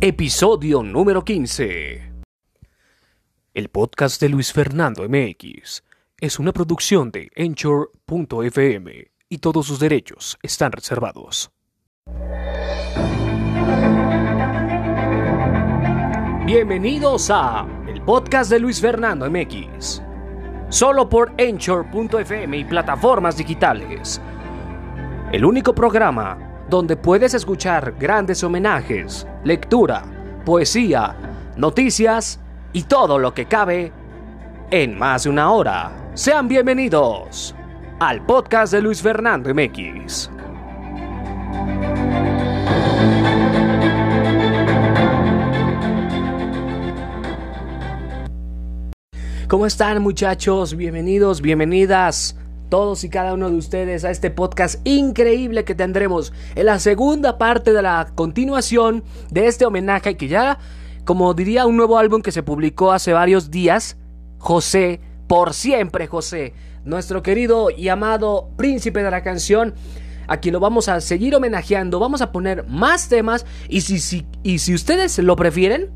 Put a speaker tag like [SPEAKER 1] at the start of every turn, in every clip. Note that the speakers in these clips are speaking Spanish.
[SPEAKER 1] Episodio número 15. El podcast de Luis Fernando MX es una producción de Anchor.fm y todos sus derechos están reservados. Bienvenidos a el podcast de Luis Fernando MX. Solo por Anchor.fm y plataformas digitales. El único programa donde puedes escuchar grandes homenajes, lectura, poesía, noticias y todo lo que cabe en más de una hora. Sean bienvenidos al podcast de Luis Fernando MX. ¿Cómo están muchachos? Bienvenidos, bienvenidas todos y cada uno de ustedes a este podcast increíble que tendremos en la segunda parte de la continuación de este homenaje que ya, como diría un nuevo álbum que se publicó hace varios días, José, por siempre José, nuestro querido y amado príncipe de la canción, a quien lo vamos a seguir homenajeando, vamos a poner más temas y si, si, y si ustedes lo prefieren,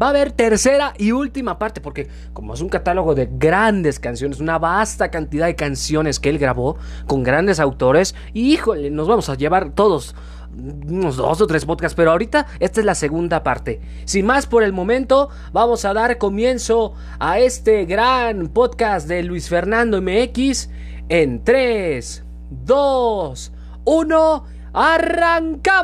[SPEAKER 1] Va a haber tercera y última parte, porque como es un catálogo de grandes canciones, una vasta cantidad de canciones que él grabó con grandes autores, y híjole, nos vamos a llevar todos unos dos o tres podcasts, pero ahorita esta es la segunda parte. Sin más por el momento, vamos a dar comienzo a este gran podcast de Luis Fernando MX en 3, 2, 1, ¡arrancamos!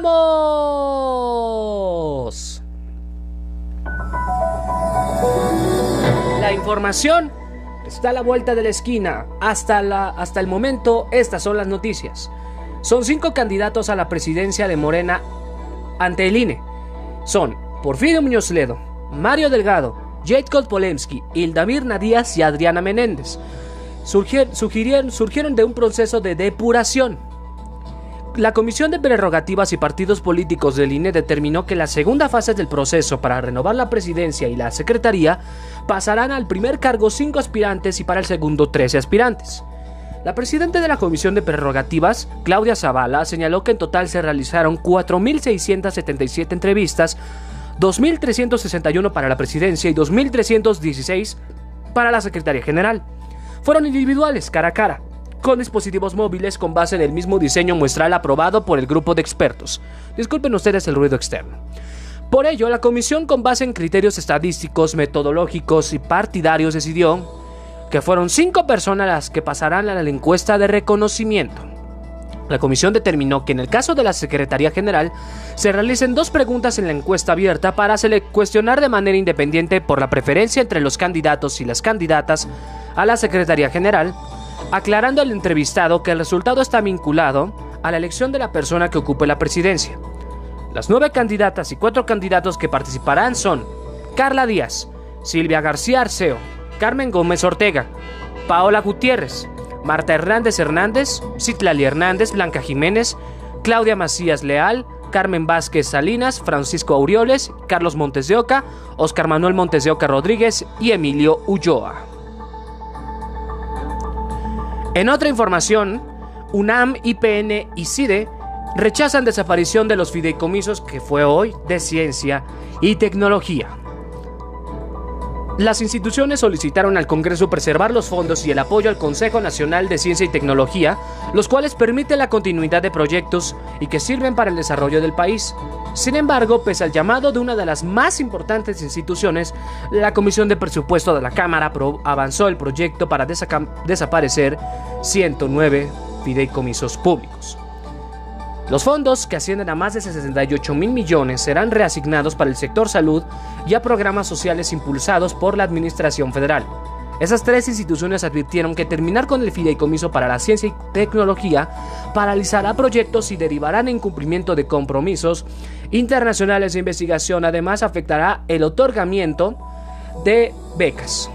[SPEAKER 1] La información está a la vuelta de la esquina. Hasta, la, hasta el momento, estas son las noticias. Son cinco candidatos a la presidencia de Morena ante el INE. Son Porfirio Muñoz Ledo, Mario Delgado, Jacob Polemski, Ildamir Nadías y Adriana Menéndez. surgieron de un proceso de depuración la Comisión de Prerrogativas y Partidos Políticos del INE determinó que las segunda fase del proceso para renovar la presidencia y la secretaría pasarán al primer cargo cinco aspirantes y para el segundo 13 aspirantes. La presidenta de la Comisión de Prerrogativas, Claudia Zavala, señaló que en total se realizaron 4.677 entrevistas, 2.361 para la presidencia y 2.316 para la Secretaría General. Fueron individuales, cara a cara con dispositivos móviles con base en el mismo diseño muestral aprobado por el grupo de expertos. Disculpen ustedes el ruido externo. Por ello, la comisión con base en criterios estadísticos, metodológicos y partidarios decidió que fueron cinco personas las que pasarán a la encuesta de reconocimiento. La comisión determinó que en el caso de la Secretaría General se realicen dos preguntas en la encuesta abierta para cuestionar de manera independiente por la preferencia entre los candidatos y las candidatas a la Secretaría General aclarando al entrevistado que el resultado está vinculado a la elección de la persona que ocupe la presidencia. Las nueve candidatas y cuatro candidatos que participarán son Carla Díaz, Silvia García Arceo, Carmen Gómez Ortega, Paola Gutiérrez, Marta Hernández Hernández, Citlali Hernández, Blanca Jiménez, Claudia Macías Leal, Carmen Vázquez Salinas, Francisco Aureoles, Carlos Montes de Oca, Oscar Manuel Montes de Oca Rodríguez y Emilio Ulloa. En otra información, UNAM, IPN y CIDE rechazan desaparición de los fideicomisos que fue hoy de ciencia y tecnología. Las instituciones solicitaron al Congreso preservar los fondos y el apoyo al Consejo Nacional de Ciencia y Tecnología, los cuales permiten la continuidad de proyectos y que sirven para el desarrollo del país. Sin embargo, pese al llamado de una de las más importantes instituciones, la Comisión de Presupuesto de la Cámara avanzó el proyecto para desaparecer 109 fideicomisos públicos. Los fondos, que ascienden a más de 68 mil millones, serán reasignados para el sector salud y a programas sociales impulsados por la Administración Federal. Esas tres instituciones advirtieron que terminar con el fideicomiso para la ciencia y tecnología paralizará proyectos y derivarán en cumplimiento de compromisos internacionales de investigación. Además, afectará el otorgamiento de becas.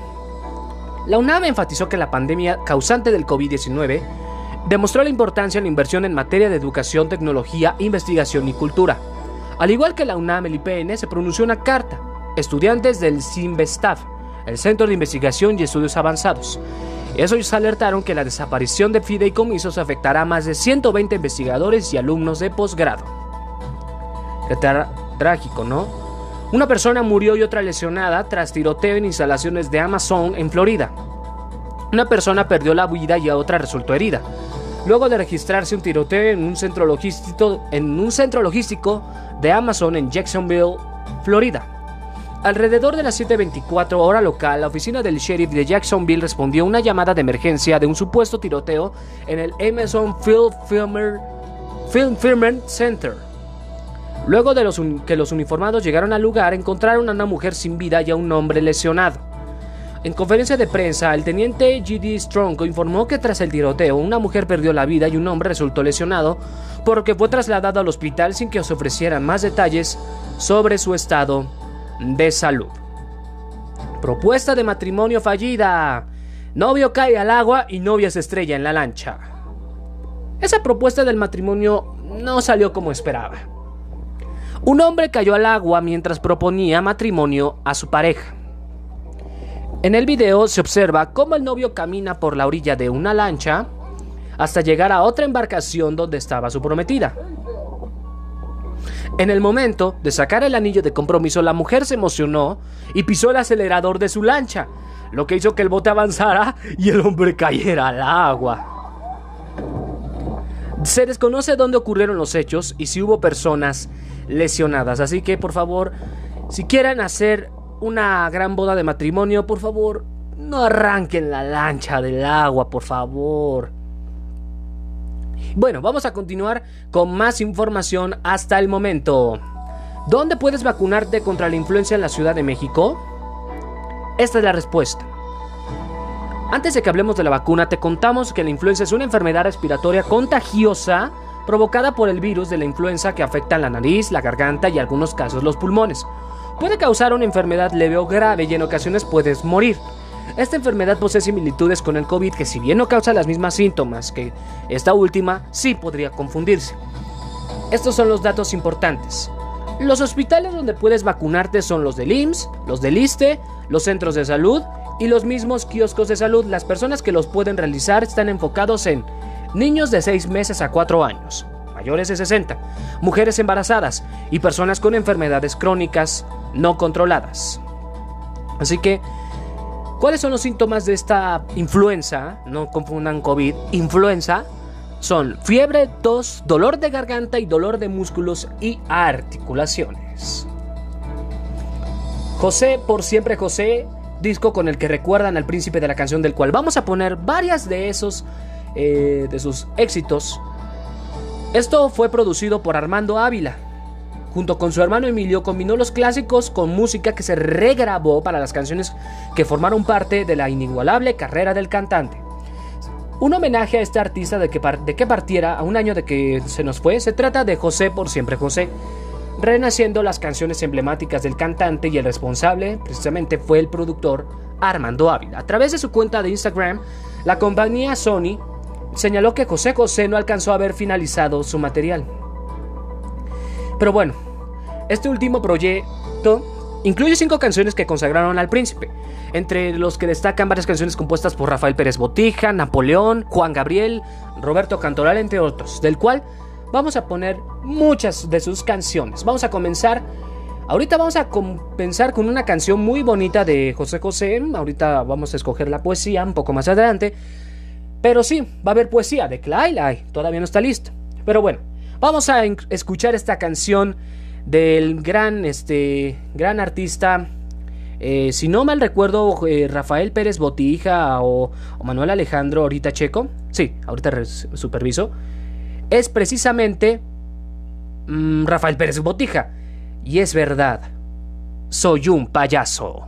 [SPEAKER 1] La UNAM enfatizó que la pandemia causante del COVID-19 demostró la importancia de la inversión en materia de educación, tecnología, investigación y cultura. Al igual que la UNAM, el IPN se pronunció una carta. Estudiantes del CIMBESTAF, el Centro de Investigación y Estudios Avanzados. Ellos alertaron que la desaparición de fideicomisos afectará a más de 120 investigadores y alumnos de posgrado. Qué trágico, ¿no? Una persona murió y otra lesionada tras tiroteo en instalaciones de Amazon en Florida. Una persona perdió la vida y otra resultó herida. Luego de registrarse un tiroteo en un centro logístico, en un centro logístico de Amazon en Jacksonville, Florida. Alrededor de las 7.24 hora local, la oficina del sheriff de Jacksonville respondió a una llamada de emergencia de un supuesto tiroteo en el Amazon Field Film Center Luego de que los uniformados llegaron al lugar, encontraron a una mujer sin vida y a un hombre lesionado. En conferencia de prensa, el teniente G.D. Strong informó que tras el tiroteo, una mujer perdió la vida y un hombre resultó lesionado, porque fue trasladado al hospital sin que os ofrecieran más detalles sobre su estado de salud. Propuesta de matrimonio fallida. Novio cae al agua y novia se estrella en la lancha. Esa propuesta del matrimonio no salió como esperaba. Un hombre cayó al agua mientras proponía matrimonio a su pareja. En el video se observa cómo el novio camina por la orilla de una lancha hasta llegar a otra embarcación donde estaba su prometida. En el momento de sacar el anillo de compromiso, la mujer se emocionó y pisó el acelerador de su lancha, lo que hizo que el bote avanzara y el hombre cayera al agua. Se desconoce dónde ocurrieron los hechos y si hubo personas lesionadas. Así que por favor, si quieren hacer una gran boda de matrimonio, por favor, no arranquen la lancha del agua, por favor. Bueno, vamos a continuar con más información hasta el momento. ¿Dónde puedes vacunarte contra la influencia en la Ciudad de México? Esta es la respuesta. Antes de que hablemos de la vacuna, te contamos que la influenza es una enfermedad respiratoria contagiosa provocada por el virus de la influenza que afecta la nariz, la garganta y en algunos casos los pulmones. Puede causar una enfermedad leve o grave y en ocasiones puedes morir. Esta enfermedad posee similitudes con el COVID que si bien no causa las mismas síntomas que esta última, sí podría confundirse. Estos son los datos importantes. Los hospitales donde puedes vacunarte son los del IMSS, los del ISTE, los centros de salud y los mismos kioscos de salud. Las personas que los pueden realizar están enfocados en niños de 6 meses a 4 años, mayores de 60, mujeres embarazadas y personas con enfermedades crónicas no controladas. Así que, ¿cuáles son los síntomas de esta influenza? No confundan COVID, influenza. Son fiebre, tos, dolor de garganta y dolor de músculos y articulaciones. José, por siempre José, disco con el que recuerdan al príncipe de la canción del cual vamos a poner varias de esos eh, de sus éxitos. Esto fue producido por Armando Ávila. Junto con su hermano Emilio combinó los clásicos con música que se regrabó para las canciones que formaron parte de la inigualable carrera del cantante. Un homenaje a este artista de que, de que partiera a un año de que se nos fue, se trata de José por siempre José, renaciendo las canciones emblemáticas del cantante y el responsable precisamente fue el productor Armando Ávila. A través de su cuenta de Instagram, la compañía Sony señaló que José José no alcanzó a haber finalizado su material. Pero bueno, este último proyecto incluye cinco canciones que consagraron al príncipe, entre los que destacan varias canciones compuestas por Rafael Pérez Botija, Napoleón, Juan Gabriel, Roberto Cantoral, entre otros, del cual vamos a poner muchas de sus canciones. Vamos a comenzar Ahorita vamos a comenzar con una canción muy bonita de José José. Ahorita vamos a escoger la poesía un poco más adelante. Pero sí, va a haber poesía de Clyde. Todavía no está listo. Pero bueno, vamos a escuchar esta canción del gran, este, gran artista. Eh, si no mal recuerdo, eh, Rafael Pérez Botija o, Manuel Alejandro ahorita Checo. Sí, ahorita superviso. Es precisamente mm, Rafael Pérez Botija. Y es verdad, soy un payaso.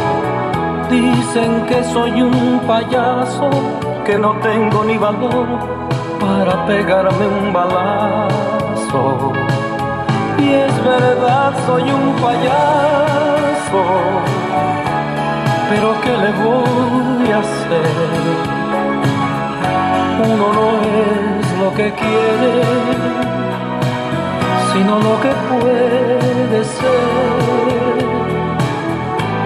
[SPEAKER 2] Dicen que soy un payaso que no tengo ni valor para pegarme un balazo. Y es verdad, soy un payaso, pero ¿qué le voy a hacer? Uno no es lo que quiere, sino lo que puede ser.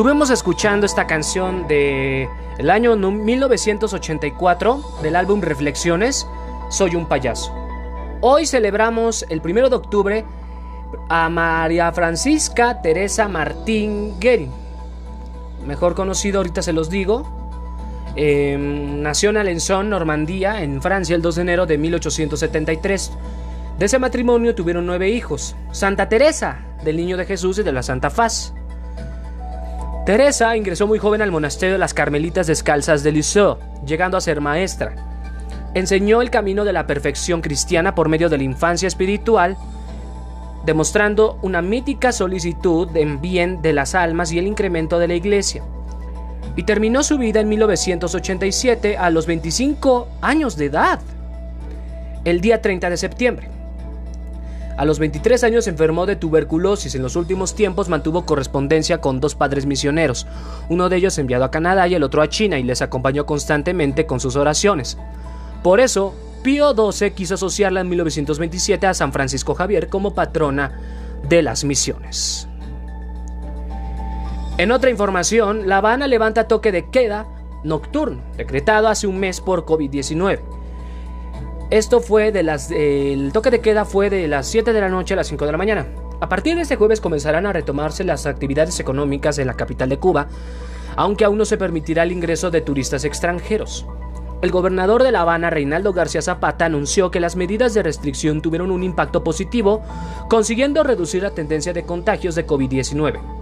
[SPEAKER 1] Estuvimos escuchando esta canción de el año 1984 del álbum Reflexiones, Soy un payaso. Hoy celebramos el 1 de octubre a María Francisca Teresa Martín Guerin, mejor conocido, ahorita se los digo. Em, nació en Alençon, Normandía, en Francia, el 2 de enero de 1873. De ese matrimonio tuvieron nueve hijos: Santa Teresa, del Niño de Jesús y de la Santa Faz. Teresa ingresó muy joven al monasterio de las Carmelitas Descalzas de Lisieux, llegando a ser maestra. Enseñó el camino de la perfección cristiana por medio de la infancia espiritual, demostrando una mítica solicitud en bien de las almas y el incremento de la iglesia. Y terminó su vida en 1987 a los 25 años de edad, el día 30 de septiembre. A los 23 años enfermó de tuberculosis. En los últimos tiempos mantuvo correspondencia con dos padres misioneros, uno de ellos enviado a Canadá y el otro a China, y les acompañó constantemente con sus oraciones. Por eso, Pío XII quiso asociarla en 1927 a San Francisco Javier como patrona de las misiones. En otra información, La Habana levanta toque de queda nocturno, decretado hace un mes por COVID-19. Esto fue de las. el toque de queda fue de las 7 de la noche a las 5 de la mañana. A partir de este jueves comenzarán a retomarse las actividades económicas en la capital de Cuba, aunque aún no se permitirá el ingreso de turistas extranjeros. El gobernador de La Habana, Reinaldo García Zapata, anunció que las medidas de restricción tuvieron un impacto positivo, consiguiendo reducir la tendencia de contagios de COVID-19.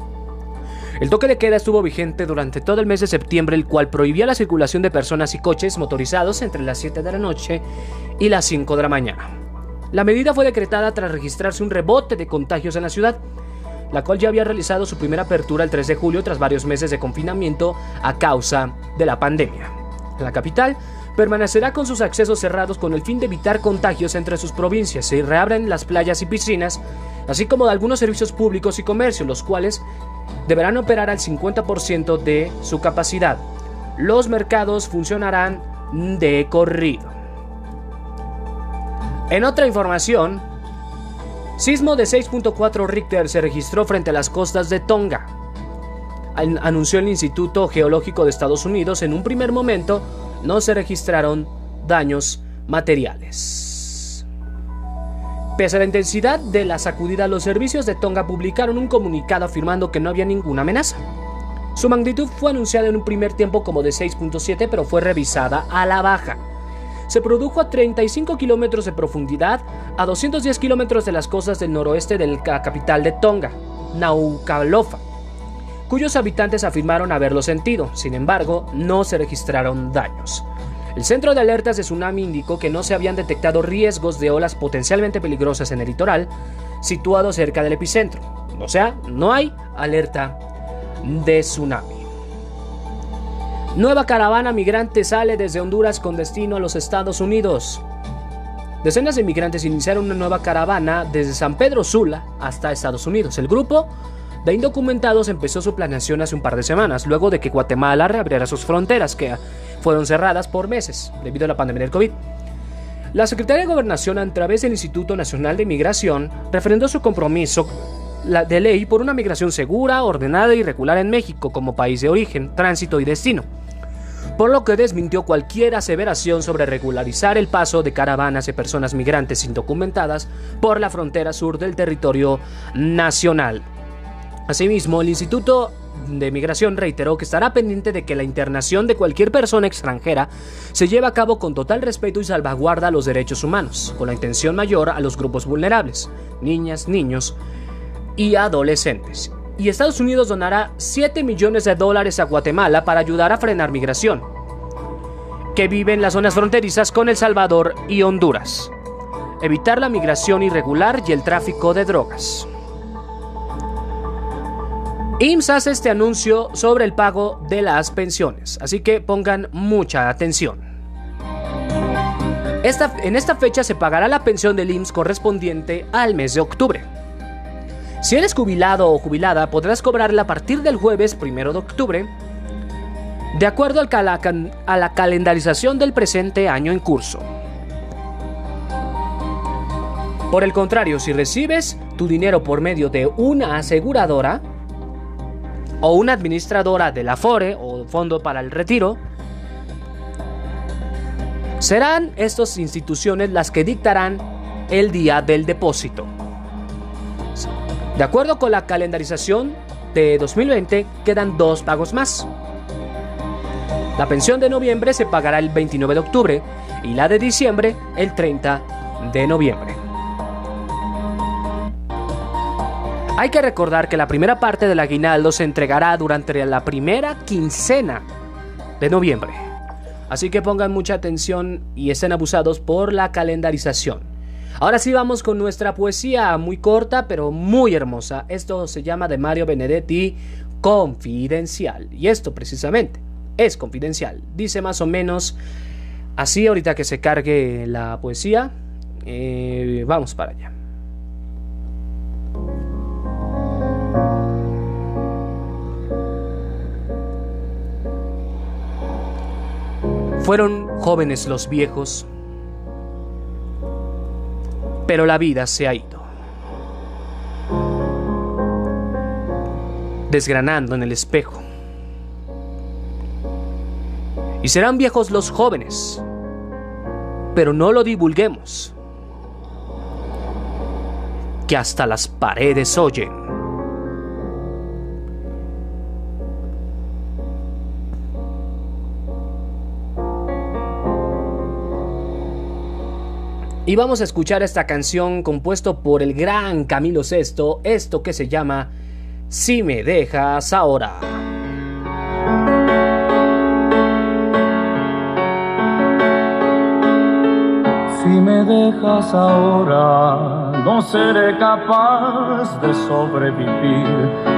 [SPEAKER 1] El toque de queda estuvo vigente durante todo el mes de septiembre, el cual prohibía la circulación de personas y coches motorizados entre las 7 de la noche y las 5 de la mañana. La medida fue decretada tras registrarse un rebote de contagios en la ciudad, la cual ya había realizado su primera apertura el 3 de julio tras varios meses de confinamiento a causa de la pandemia. La capital permanecerá con sus accesos cerrados con el fin de evitar contagios entre sus provincias. Se reabren las playas y piscinas, así como de algunos servicios públicos y comercio, los cuales deberán operar al 50% de su capacidad. Los mercados funcionarán de corrido. En otra información, sismo de 6.4 Richter se registró frente a las costas de Tonga. Anunció el Instituto Geológico de Estados Unidos en un primer momento no se registraron daños materiales. Pese a la intensidad de la sacudida, los servicios de Tonga publicaron un comunicado afirmando que no había ninguna amenaza. Su magnitud fue anunciada en un primer tiempo como de 6.7, pero fue revisada a la baja. Se produjo a 35 kilómetros de profundidad, a 210 kilómetros de las costas del noroeste de la capital de Tonga, Naukalofa, cuyos habitantes afirmaron haberlo sentido. Sin embargo, no se registraron daños. El Centro de Alertas de Tsunami indicó que no se habían detectado riesgos de olas potencialmente peligrosas en el litoral situado cerca del epicentro. O sea, no hay alerta de tsunami. Nueva caravana migrante sale desde Honduras con destino a los Estados Unidos. Decenas de migrantes iniciaron una nueva caravana desde San Pedro Sula hasta Estados Unidos. El grupo de indocumentados empezó su planeación hace un par de semanas, luego de que Guatemala reabriera sus fronteras, que fueron cerradas por meses debido a la pandemia del COVID. La Secretaría de Gobernación, a través del Instituto Nacional de Migración, refrendó su compromiso de ley por una migración segura, ordenada y regular en México como país de origen, tránsito y destino, por lo que desmintió cualquier aseveración sobre regularizar el paso de caravanas de personas migrantes indocumentadas por la frontera sur del territorio nacional. Asimismo, el Instituto de Migración reiteró que estará pendiente de que la internación de cualquier persona extranjera se lleve a cabo con total respeto y salvaguarda los derechos humanos, con la intención mayor a los grupos vulnerables, niñas, niños y adolescentes. Y Estados Unidos donará 7 millones de dólares a Guatemala para ayudar a frenar migración, que vive en las zonas fronterizas con El Salvador y Honduras, evitar la migración irregular y el tráfico de drogas. IMSS hace este anuncio sobre el pago de las pensiones, así que pongan mucha atención. Esta, en esta fecha se pagará la pensión del IMSS correspondiente al mes de octubre. Si eres jubilado o jubilada, podrás cobrarla a partir del jueves 1 de octubre, de acuerdo a la, a la calendarización del presente año en curso. Por el contrario, si recibes tu dinero por medio de una aseguradora, o una administradora del Afore o Fondo para el Retiro, serán estas instituciones las que dictarán el día del depósito. De acuerdo con la calendarización de 2020, quedan dos pagos más. La pensión de noviembre se pagará el 29 de octubre y la de diciembre el 30 de noviembre. Hay que recordar que la primera parte del aguinaldo se entregará durante la primera quincena de noviembre. Así que pongan mucha atención y estén abusados por la calendarización. Ahora sí vamos con nuestra poesía muy corta pero muy hermosa. Esto se llama de Mario Benedetti Confidencial. Y esto precisamente es confidencial. Dice más o menos así ahorita que se cargue la poesía. Eh, vamos para allá. Fueron jóvenes los viejos, pero la vida se ha ido. Desgranando en el espejo. Y serán viejos los jóvenes, pero no lo divulguemos, que hasta las paredes oyen. Y vamos a escuchar esta canción compuesto por el gran Camilo Sesto, esto que se llama Si me dejas ahora.
[SPEAKER 2] Si me dejas ahora, no seré capaz de sobrevivir.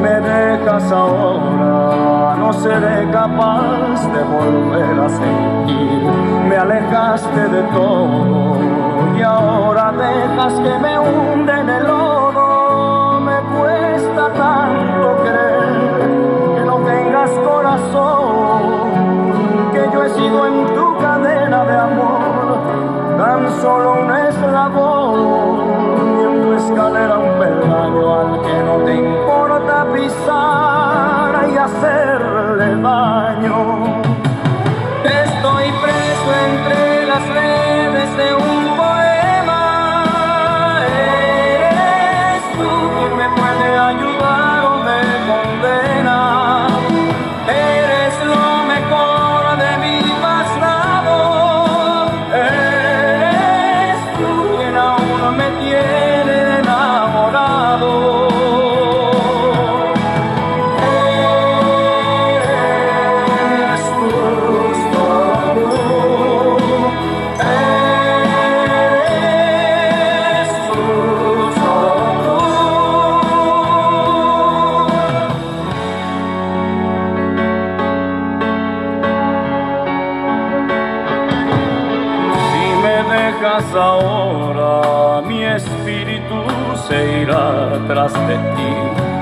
[SPEAKER 2] Me dejas ahora, no seré capaz de volver a sentir. Me alejaste de todo y ahora dejas que me hunde en el lodo. Me cuesta tanto creer que no tengas corazón, que yo he sido en tu cadena de amor tan solo un eslabón y en tu escalera un peldaño al que no te importa y hacerle daño. Estoy preso entre de ti,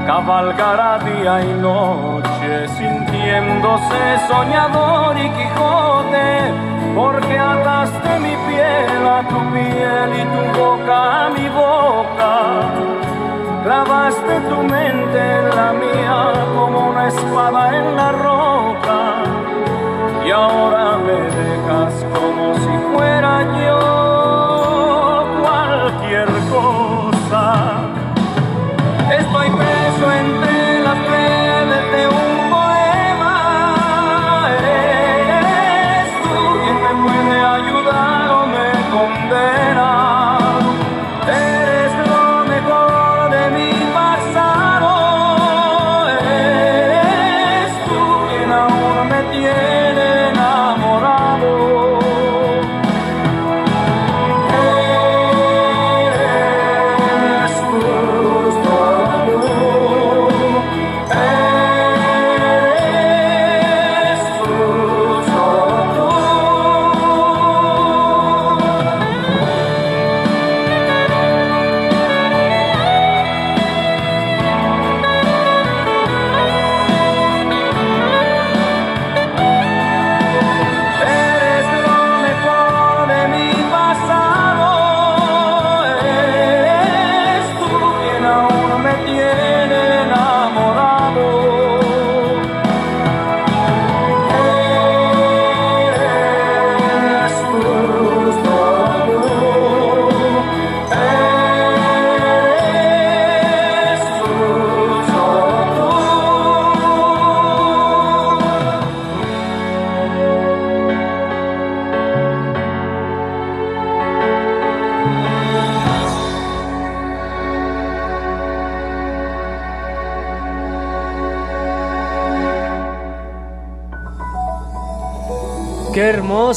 [SPEAKER 2] cabalgará día y noche, sintiéndose soñador y Quijote, porque ataste mi piel a tu piel y tu boca a mi boca. Clavaste tu mente en la mía como una espada en la roca y ahora me dejas como si fuera yo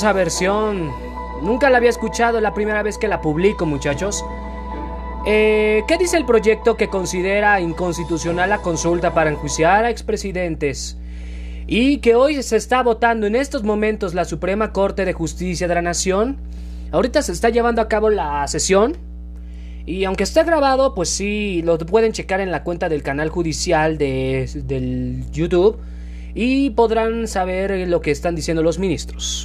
[SPEAKER 1] hermosa versión. Nunca la había escuchado, la primera vez que la publico, muchachos. Eh, ¿Qué dice el proyecto que considera inconstitucional la consulta para enjuiciar a expresidentes? Y que hoy se está votando en estos momentos la Suprema Corte de Justicia de la Nación. Ahorita se está llevando a cabo la sesión. Y aunque está grabado, pues sí, lo pueden checar en la cuenta del canal judicial de, del YouTube y podrán saber lo que están diciendo los ministros.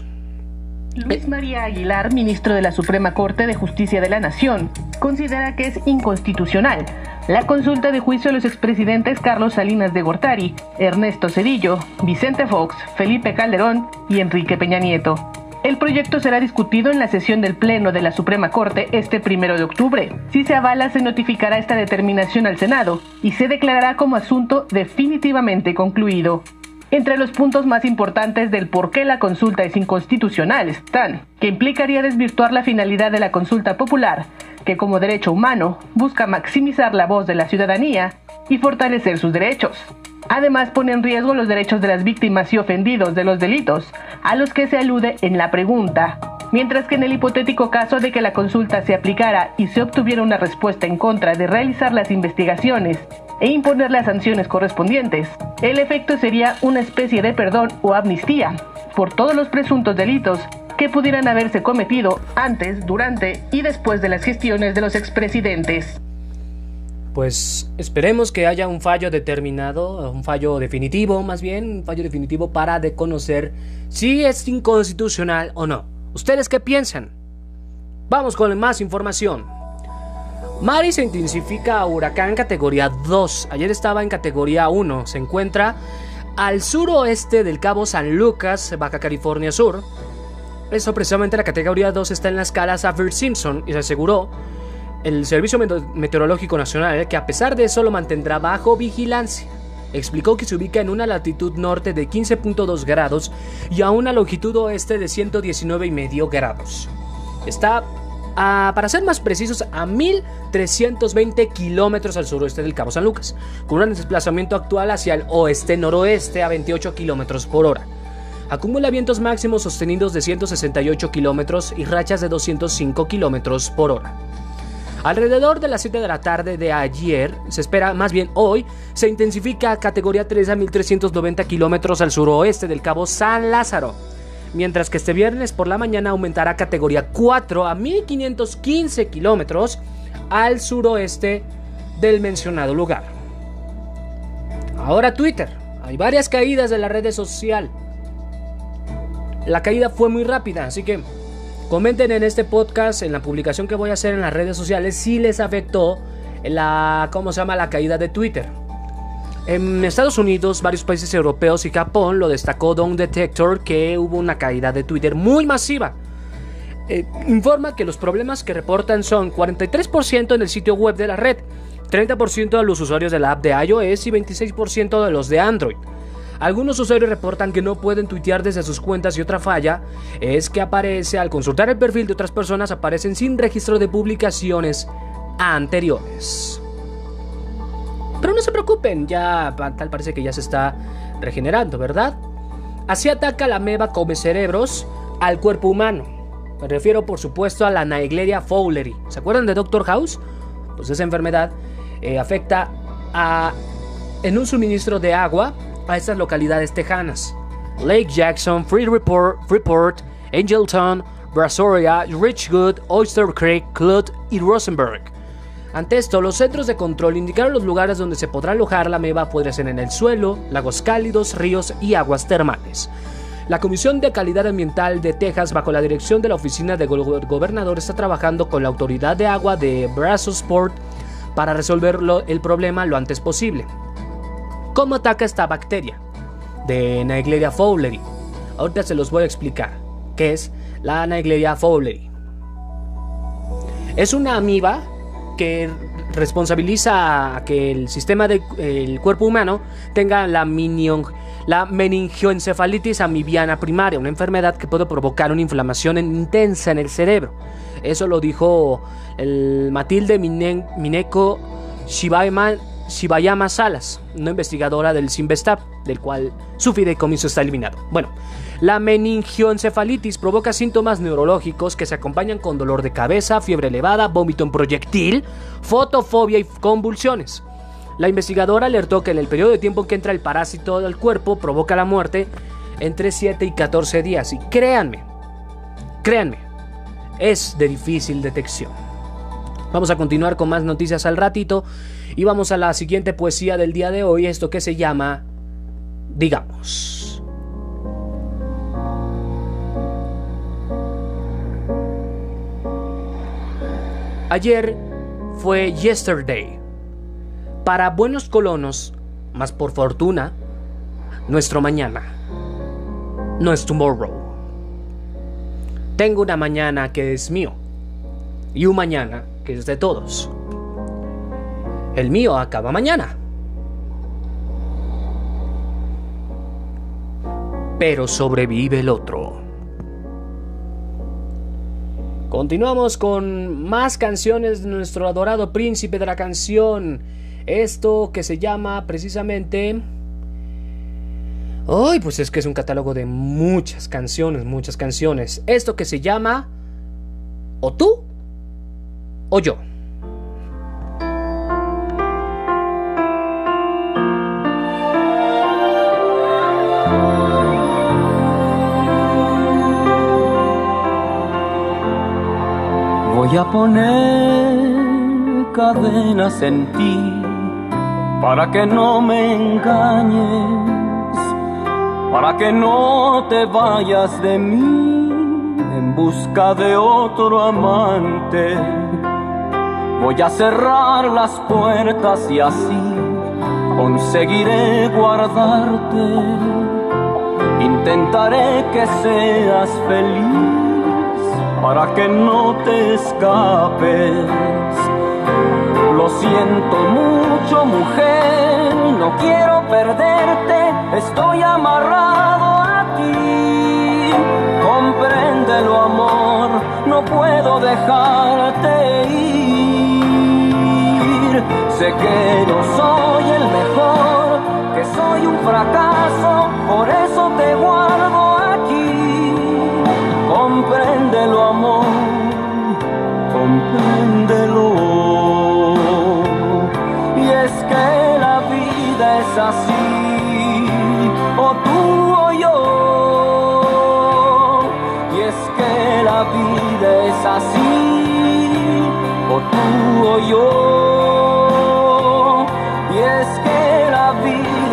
[SPEAKER 3] Luis María Aguilar, ministro de la Suprema Corte de Justicia de la Nación, considera que es inconstitucional la consulta de juicio a los expresidentes Carlos Salinas de Gortari, Ernesto Cedillo, Vicente Fox, Felipe Calderón y Enrique Peña Nieto. El proyecto será discutido en la sesión del Pleno de la Suprema Corte este primero de octubre. Si se avala, se notificará esta determinación al Senado y se declarará como asunto definitivamente concluido. Entre los puntos más importantes del por qué la consulta es inconstitucional están que implicaría desvirtuar la finalidad de la consulta popular, que como derecho humano busca maximizar la voz de la ciudadanía y fortalecer sus derechos. Además pone en riesgo los derechos de las víctimas y ofendidos de los delitos, a los que se alude en la pregunta, Mientras que en el hipotético caso de que la consulta se aplicara y se obtuviera una respuesta en contra de realizar las investigaciones e imponer las sanciones correspondientes, el efecto sería una especie de perdón o amnistía por todos los presuntos delitos que pudieran haberse cometido antes, durante y después de las gestiones de los expresidentes.
[SPEAKER 1] Pues esperemos que haya un fallo determinado, un fallo definitivo más bien, un fallo definitivo para de conocer si es inconstitucional o no. ¿Ustedes qué piensan? Vamos con más información. Mari se intensifica a huracán categoría 2. Ayer estaba en categoría 1. Se encuentra al suroeste del Cabo San Lucas, Baja California Sur. Eso precisamente la categoría 2 está en la escala Saffir-Simpson y se aseguró el Servicio Meteorológico Nacional que a pesar de eso lo mantendrá bajo vigilancia. Explicó que se ubica en una latitud norte de 15.2 grados y a una longitud oeste de 119,5 grados. Está, para ser más precisos, a 1.320 kilómetros al suroeste del Cabo San Lucas, con un desplazamiento actual hacia el oeste-noroeste a 28 kilómetros por hora. Acumula vientos máximos sostenidos de 168 kilómetros y rachas de 205 kilómetros por hora. Alrededor de las 7 de la tarde de ayer, se espera, más bien hoy, se intensifica a categoría 3 a 1390 kilómetros al suroeste del Cabo San Lázaro. Mientras que este viernes por la mañana aumentará a categoría 4 a 1515 kilómetros al suroeste del mencionado lugar. Ahora Twitter. Hay varias caídas de la red social. La caída fue muy rápida, así que Comenten en este podcast, en la publicación que voy a hacer en las redes sociales, si les afectó la, ¿cómo se llama? La caída de Twitter. En Estados Unidos, varios países europeos y Japón lo destacó Don Detector que hubo una caída de Twitter muy masiva. Eh, informa que los problemas que reportan son 43% en el sitio web de la red, 30% de los usuarios de la app de iOS y 26% de los de Android. Algunos usuarios reportan que no pueden tuitear desde sus cuentas y otra falla es que aparece al consultar el perfil de otras personas aparecen sin registro de publicaciones anteriores. Pero no se preocupen, ya tal parece que ya se está regenerando, ¿verdad? Así ataca la meba come cerebros al cuerpo humano. Me refiero por supuesto a la Naegleria fowleri. ¿Se acuerdan de Doctor House? Pues esa enfermedad eh, afecta a en un suministro de agua a estas localidades tejanas. Lake Jackson, Freeport, Freeport Angelton, Brazoria, Richwood, Oyster Creek, Clud y Rosenberg. Ante esto, los centros de control indicaron los lugares donde se podrá alojar la meba podría ser en el suelo, lagos cálidos, ríos y aguas termales. La Comisión de Calidad Ambiental de Texas, bajo la dirección de la Oficina de Gobernador, está trabajando con la Autoridad de Agua de Brazosport para resolver el problema lo antes posible. ¿Cómo ataca esta bacteria? De Naegleria fowleri. Ahorita se los voy a explicar. ¿Qué es la Naegleria fowleri? Es una amiba que responsabiliza que el sistema del cuerpo humano tenga la, la meningioencefalitis amibiana primaria, una enfermedad que puede provocar una inflamación intensa en el cerebro. Eso lo dijo el Matilde Mineko Shibaeman Shibayama Salas, una investigadora del Simvestab, del cual su fideicomiso está eliminado. Bueno, la meningioencefalitis provoca síntomas neurológicos que se acompañan con dolor de cabeza, fiebre elevada, vómito en proyectil, fotofobia y convulsiones. La investigadora alertó que en el periodo de tiempo en que entra el parásito al cuerpo provoca la muerte entre 7 y 14 días. Y créanme, créanme, es de difícil detección. Vamos a continuar con más noticias al ratito. Y vamos a la siguiente poesía del día de hoy, esto que se llama Digamos. Ayer fue yesterday. Para buenos colonos, más por fortuna, nuestro mañana no es tomorrow. Tengo una mañana que es mío y un mañana que es de todos. El mío acaba mañana. Pero sobrevive el otro. Continuamos con más canciones de nuestro adorado príncipe de la canción. Esto que se llama precisamente Ay, pues es que es un catálogo de muchas canciones, muchas canciones. Esto que se llama o tú o yo.
[SPEAKER 2] Voy a poner cadenas en ti para que no me engañes, para que no te vayas de mí en busca de otro amante. Voy a cerrar las puertas y así conseguiré guardarte. Intentaré que seas feliz para que no te escapes. Lo siento mucho, mujer, no quiero perderte, estoy amarrado a ti. Compréndelo, amor, no puedo dejarte ir. Sé que no soy el mejor, que soy un fracaso, por eso te guardo aquí. Compréndelo, amor, compréndelo. es así, o tú o yo. Y es que la vida es así, o tú o yo.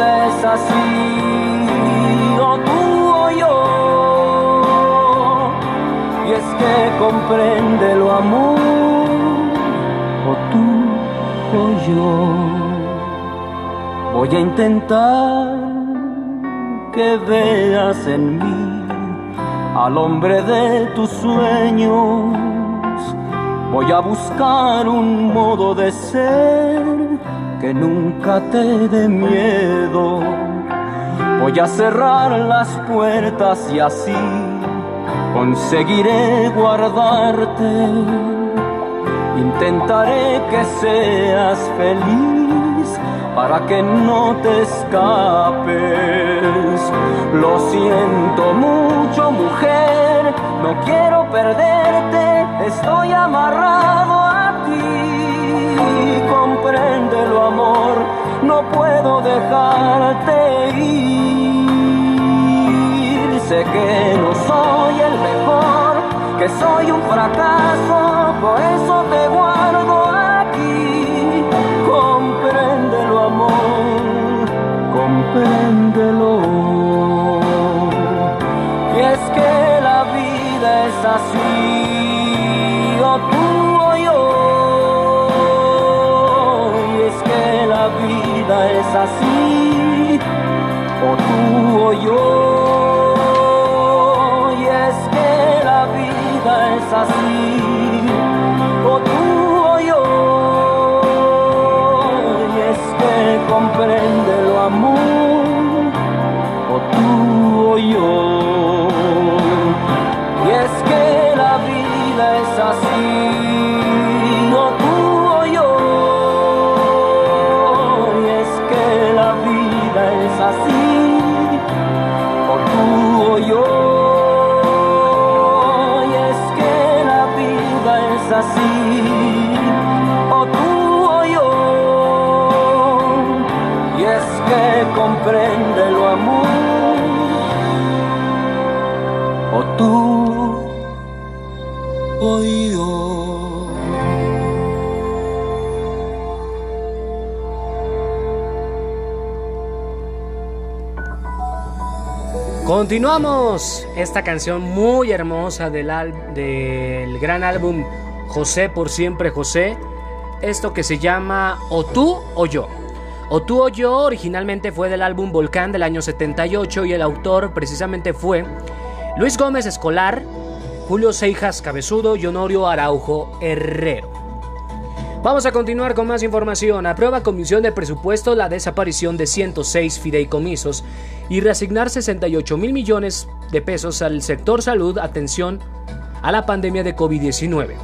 [SPEAKER 2] Es así, o tú o yo. Y es que comprende lo amor, o tú o yo. Voy a intentar que veas en mí al hombre de tus sueños. Voy a buscar un modo de ser que nunca te dé miedo. Voy a cerrar las puertas y así conseguiré guardarte. Intentaré que seas feliz para que no te escapes. Lo siento mucho, mujer, no quiero perderte, estoy amarrado a. Compréndelo, amor, no puedo dejarte ir. Sé que no soy el mejor, que soy un fracaso, por eso te guardo compréndelo. Y es que la vida es así, es así, o tú o yo. Y es que la vida es así, o tú o yo. Y es que comprende
[SPEAKER 1] Continuamos esta canción muy hermosa del, del gran álbum José por siempre José. Esto que se llama O tú o yo. O tú o yo originalmente fue del álbum Volcán del año 78 y el autor precisamente fue Luis Gómez Escolar, Julio Seijas Cabezudo y Honorio Araujo Herrero. Vamos a continuar con más información. Aprueba Comisión de Presupuesto la desaparición de 106 fideicomisos y reasignar 68 mil millones de pesos al sector salud atención a la pandemia de COVID-19.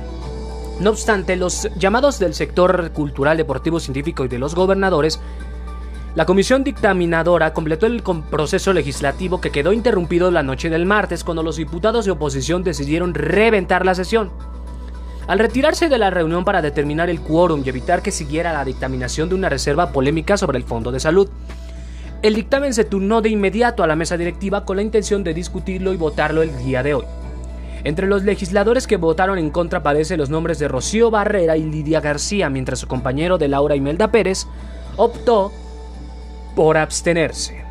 [SPEAKER 1] No obstante, los llamados del sector cultural, deportivo, científico y de los gobernadores La comisión dictaminadora completó el proceso legislativo que quedó interrumpido la noche del martes cuando los diputados de oposición decidieron reventar la sesión. Al retirarse de la reunión para determinar el quórum y evitar que siguiera la dictaminación de una reserva polémica sobre el Fondo de Salud, el dictamen se turnó de inmediato a la mesa directiva con la intención de discutirlo y votarlo el día de hoy. Entre los legisladores que votaron en contra aparecen los nombres de Rocío Barrera y Lidia García, mientras su compañero de Laura Imelda Pérez optó por abstenerse.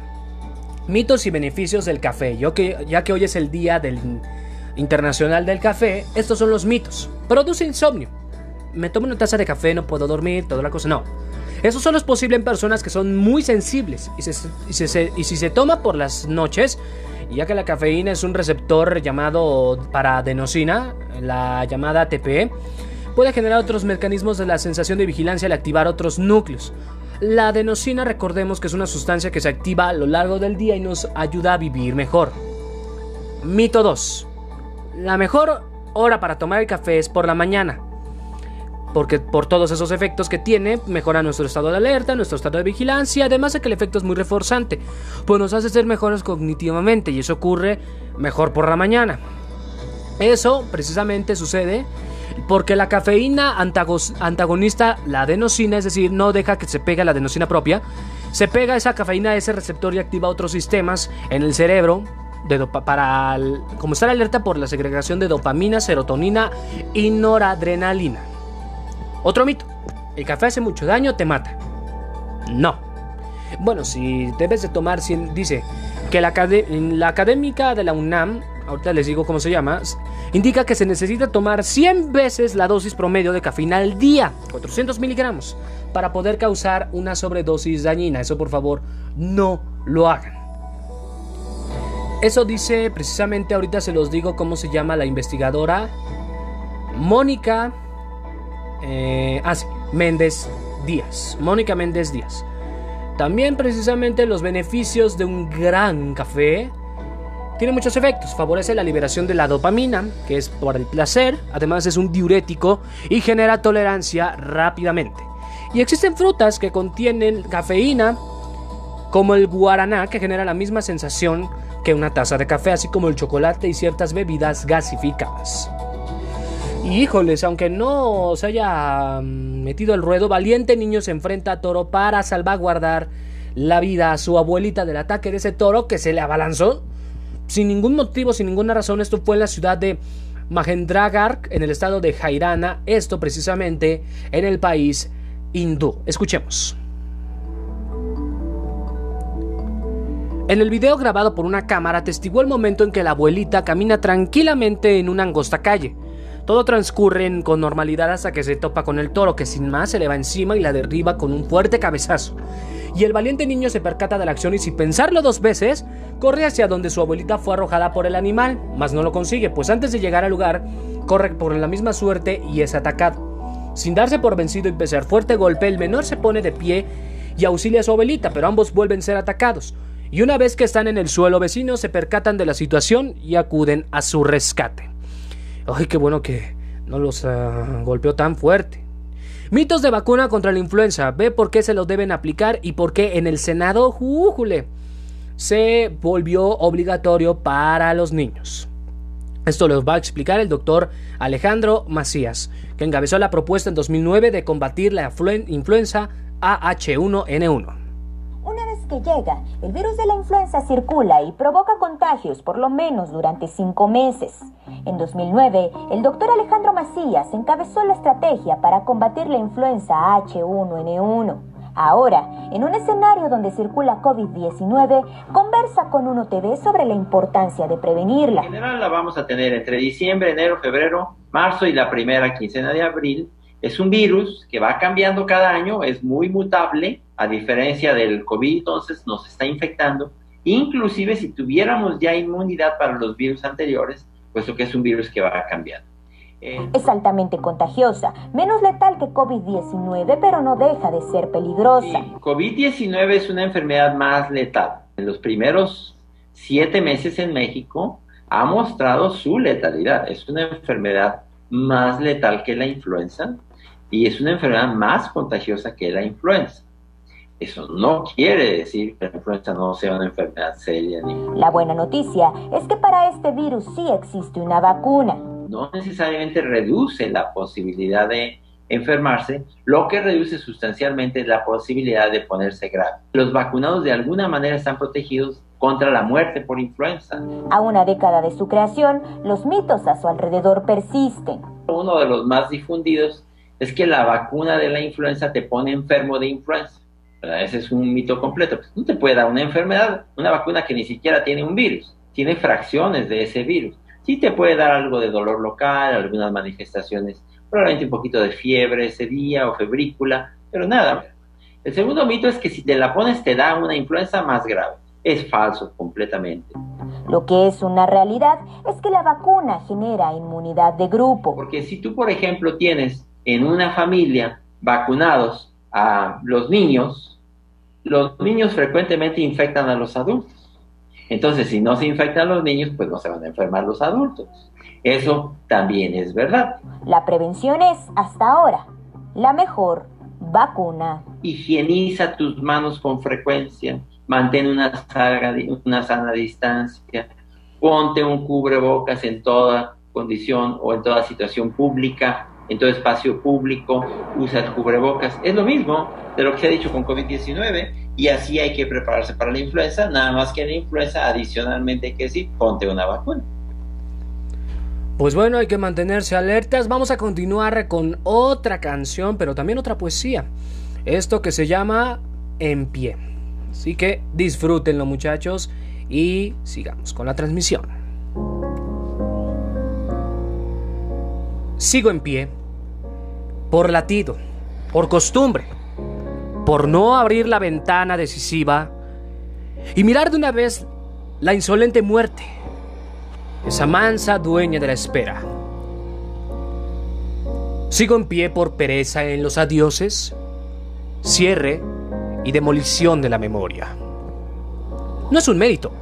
[SPEAKER 1] Mitos y beneficios del café. Yo que, ya que hoy es el día del Internacional del Café, estos son los mitos. Produce insomnio. Me tomo una taza de café, no puedo dormir, toda la cosa. No. Eso solo es posible en personas que son muy sensibles y, si se toma por las noches, ya que la cafeína es un receptor llamado para adenosina, la llamada ATP, puede generar otros mecanismos de la sensación de vigilancia al activar otros núcleos. La adenosina recordemos que es una sustancia que se activa a lo largo del día y nos ayuda a vivir mejor. Mito 2. La mejor hora para tomar el café es por la mañana. Porque por todos esos efectos que tiene, mejora nuestro estado de alerta, nuestro estado de vigilancia, además de que el efecto es muy reforzante, pues nos hace ser mejores cognitivamente y eso ocurre mejor por la mañana. Eso precisamente sucede porque la cafeína antagoniza la adenosina, es decir, no deja que se pegue la adenosina propia, se pega esa cafeína a ese receptor y activa otros sistemas en el cerebro, para como estar alerta por la segregación de dopamina, serotonina y noradrenalina. Otro mito, el café hace mucho daño, te mata. No. Bueno, si debes de tomar, dice que la, la académica de la UNAM, ahorita les digo cómo se llama, indica que se necesita tomar 100 veces la dosis promedio de cafeína al día, 400 miligramos, para poder causar una sobredosis dañina. Eso por favor no lo hagan. Eso dice precisamente, ahorita se los digo cómo se llama la investigadora Mónica eh, ah, Méndez Díaz. Mónica Méndez Díaz. También precisamente los beneficios de un gran café tiene muchos efectos. Favorece la liberación de la dopamina, que es por el placer. Además es un diurético y genera tolerancia rápidamente. Y existen frutas que contienen cafeína, como el guaraná, que genera la misma sensación que una taza de café, así como el chocolate y ciertas bebidas gasificadas. Y híjoles, aunque no se haya mm, metido el ruedo, valiente niño se enfrenta a toro para salvaguardar la vida a su abuelita del ataque de ese toro que se le abalanzó sin ningún motivo, sin ninguna razón. Esto fue en la ciudad de Mahendragar, en el estado de Jairana, esto precisamente en el país hindú. Escuchemos. En el video grabado por una cámara testiguó el momento en que la abuelita camina tranquilamente en una angosta calle. Todo transcurre con normalidad hasta que se topa con el toro, que sin más se le va encima y la derriba con un fuerte cabezazo. Y el valiente niño se percata de la acción y sin pensarlo dos veces, corre hacia donde su abuelita fue arrojada por el animal, mas no lo consigue, pues antes de llegar al lugar, corre por la misma suerte y es atacado. Sin darse por vencido y pese al fuerte golpe, el menor se pone de pie y auxilia a su abuelita, pero ambos vuelven a ser atacados y una vez que están en el suelo vecinos se percatan de la situación y acuden a su rescate. Ay, qué bueno que no los ah, golpeó tan fuerte. Mitos de vacuna contra la influenza. Ve por qué se lo deben aplicar y por qué en el Senado, jújule, se volvió obligatorio para los niños. Esto lo va a explicar el doctor Alejandro Macías, que encabezó la propuesta en 2009 de combatir la influenza AH1N1
[SPEAKER 4] que llega, el virus de la influenza circula y provoca contagios por lo menos durante cinco meses. En 2009, el doctor Alejandro Macías encabezó la estrategia para combatir la influenza H1N1. Ahora, en un escenario donde circula COVID-19, conversa con un OTV sobre la importancia de prevenirla.
[SPEAKER 5] En general la vamos a tener entre diciembre, enero, febrero, marzo y la primera quincena de abril. Es un virus que va cambiando cada año, es muy mutable, a diferencia del COVID, entonces nos está infectando. Inclusive si tuviéramos ya inmunidad para los virus anteriores, puesto que es un virus que va cambiando.
[SPEAKER 4] Eh, es altamente contagiosa, menos letal que COVID-19, pero no deja de ser peligrosa.
[SPEAKER 5] COVID-19 es una enfermedad más letal. En los primeros siete meses en México ha mostrado su letalidad. Es una enfermedad más letal que la influenza y es una enfermedad más contagiosa que la influenza. Eso no quiere decir que la influenza no sea una enfermedad seria.
[SPEAKER 4] La buena noticia es que para este virus sí existe una vacuna.
[SPEAKER 5] No necesariamente reduce la posibilidad de enfermarse, lo que reduce sustancialmente la posibilidad de ponerse grave. Los vacunados de alguna manera están protegidos contra la muerte por influenza.
[SPEAKER 4] A una década de su creación, los mitos a su alrededor persisten.
[SPEAKER 5] Uno de los más difundidos es que la vacuna de la influenza te pone enfermo de influenza. Ese es un mito completo. No te puede dar una enfermedad, una vacuna que ni siquiera tiene un virus, tiene fracciones de ese virus. Sí te puede dar algo de dolor local, algunas manifestaciones, probablemente un poquito de fiebre ese día o febrícula, pero nada. El segundo mito es que si te la pones te da una influenza más grave. Es falso completamente.
[SPEAKER 4] Lo que es una realidad es que la vacuna genera inmunidad de grupo.
[SPEAKER 5] Porque si tú, por ejemplo, tienes en una familia vacunados a los niños, los niños frecuentemente infectan a los adultos. Entonces, si no se infectan los niños, pues no se van a enfermar los adultos. Eso también es verdad.
[SPEAKER 4] La prevención es, hasta ahora, la mejor vacuna.
[SPEAKER 5] Higieniza tus manos con frecuencia, mantén una sana, una sana distancia, ponte un cubrebocas en toda condición o en toda situación pública, en todo espacio público, usa cubrebocas. Es lo mismo de lo que se ha dicho con COVID-19 y así hay que prepararse para la influenza, nada más que la influenza adicionalmente hay que decir, ponte una vacuna.
[SPEAKER 1] Pues bueno, hay que mantenerse alertas. Vamos a continuar con otra canción, pero también otra poesía. Esto que se llama En pie. Así que disfrútenlo muchachos y sigamos con la transmisión. Sigo en pie por latido, por costumbre, por no abrir la ventana decisiva y mirar de una vez la insolente muerte, esa mansa dueña de la espera. Sigo en pie por pereza en los adioses, cierre y demolición de la memoria. No es un mérito.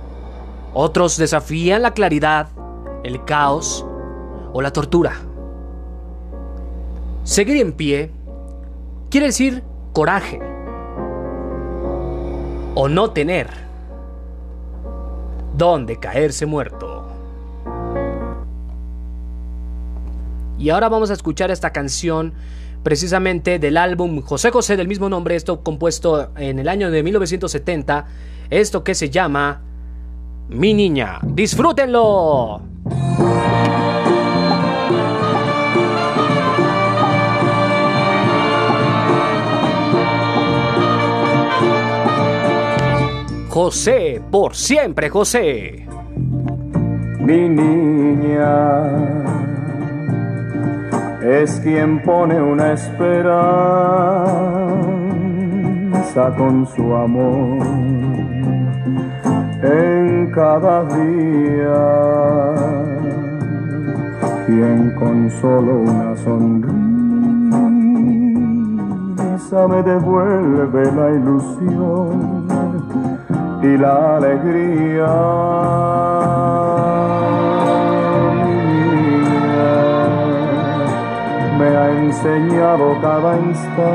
[SPEAKER 1] Otros desafían la claridad, el caos o la tortura. Seguir en pie quiere decir coraje o no tener donde caerse muerto. Y ahora vamos a escuchar esta canción precisamente del álbum José José del mismo nombre, esto compuesto en el año de 1970, esto que se llama Mi Niña. ¡Disfrútenlo! José, por siempre José.
[SPEAKER 2] Mi niña es quien pone una esperanza con su amor en cada día, quien con solo una sonrisa me devuelve la ilusión y la alegría. me ha enseñado cada instante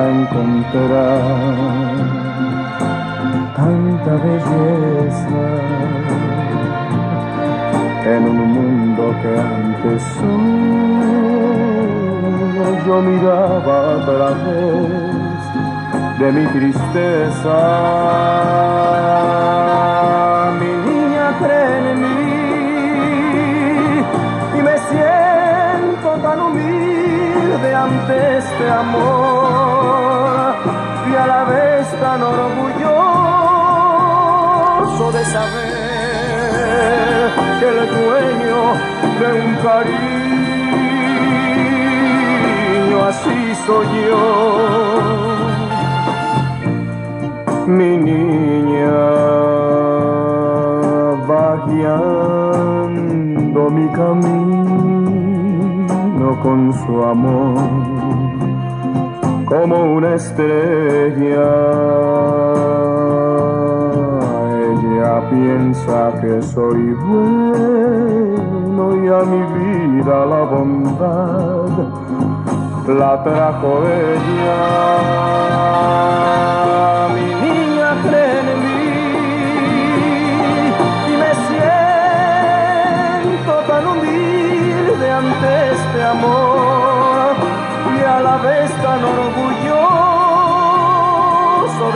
[SPEAKER 2] a encontrar tanta belleza en un mundo que antes solo yo miraba a de mi tristeza. Mi niña cree en mí y me siento tan humilde ante este amor y a la vez tan orgulloso de saber que el dueño de un cariño así soy yo mi niña va guiando mi camino con su amor como una estrella. Ella piensa que soy bueno y a mi vida la bondad la trajo ella. Tan orgulloso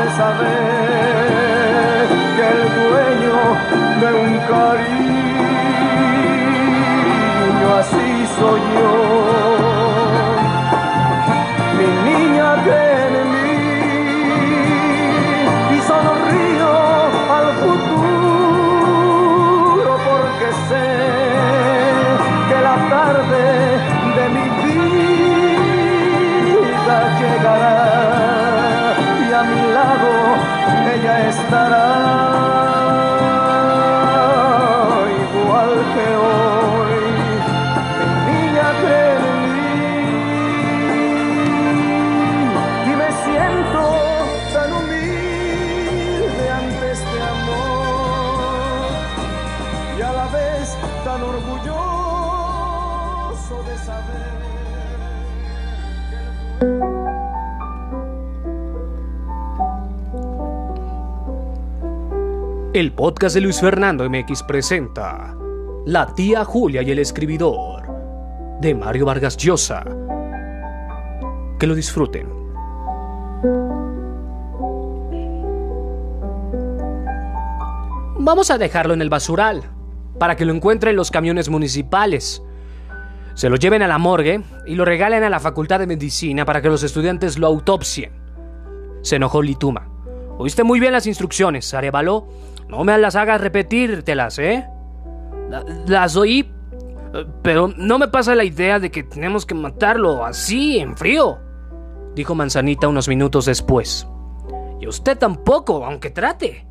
[SPEAKER 2] de saber que el dueño de un cariño así soy yo. Estará
[SPEAKER 1] podcast de Luis Fernando MX presenta La tía Julia y el escribidor de Mario Vargas Llosa. Que lo disfruten. Vamos a dejarlo en el basural para que lo encuentren los camiones municipales. Se lo lleven a la morgue y lo regalen a la Facultad de Medicina para que los estudiantes lo autopsien. Se enojó Lituma. Oíste muy bien las instrucciones, Arevalo. No me las hagas repetírtelas, ¿eh? La- Las oí, pero no me pasa la idea de que tenemos que matarlo así, en frío, dijo Manzanita unos minutos después. Y usted tampoco, aunque trate.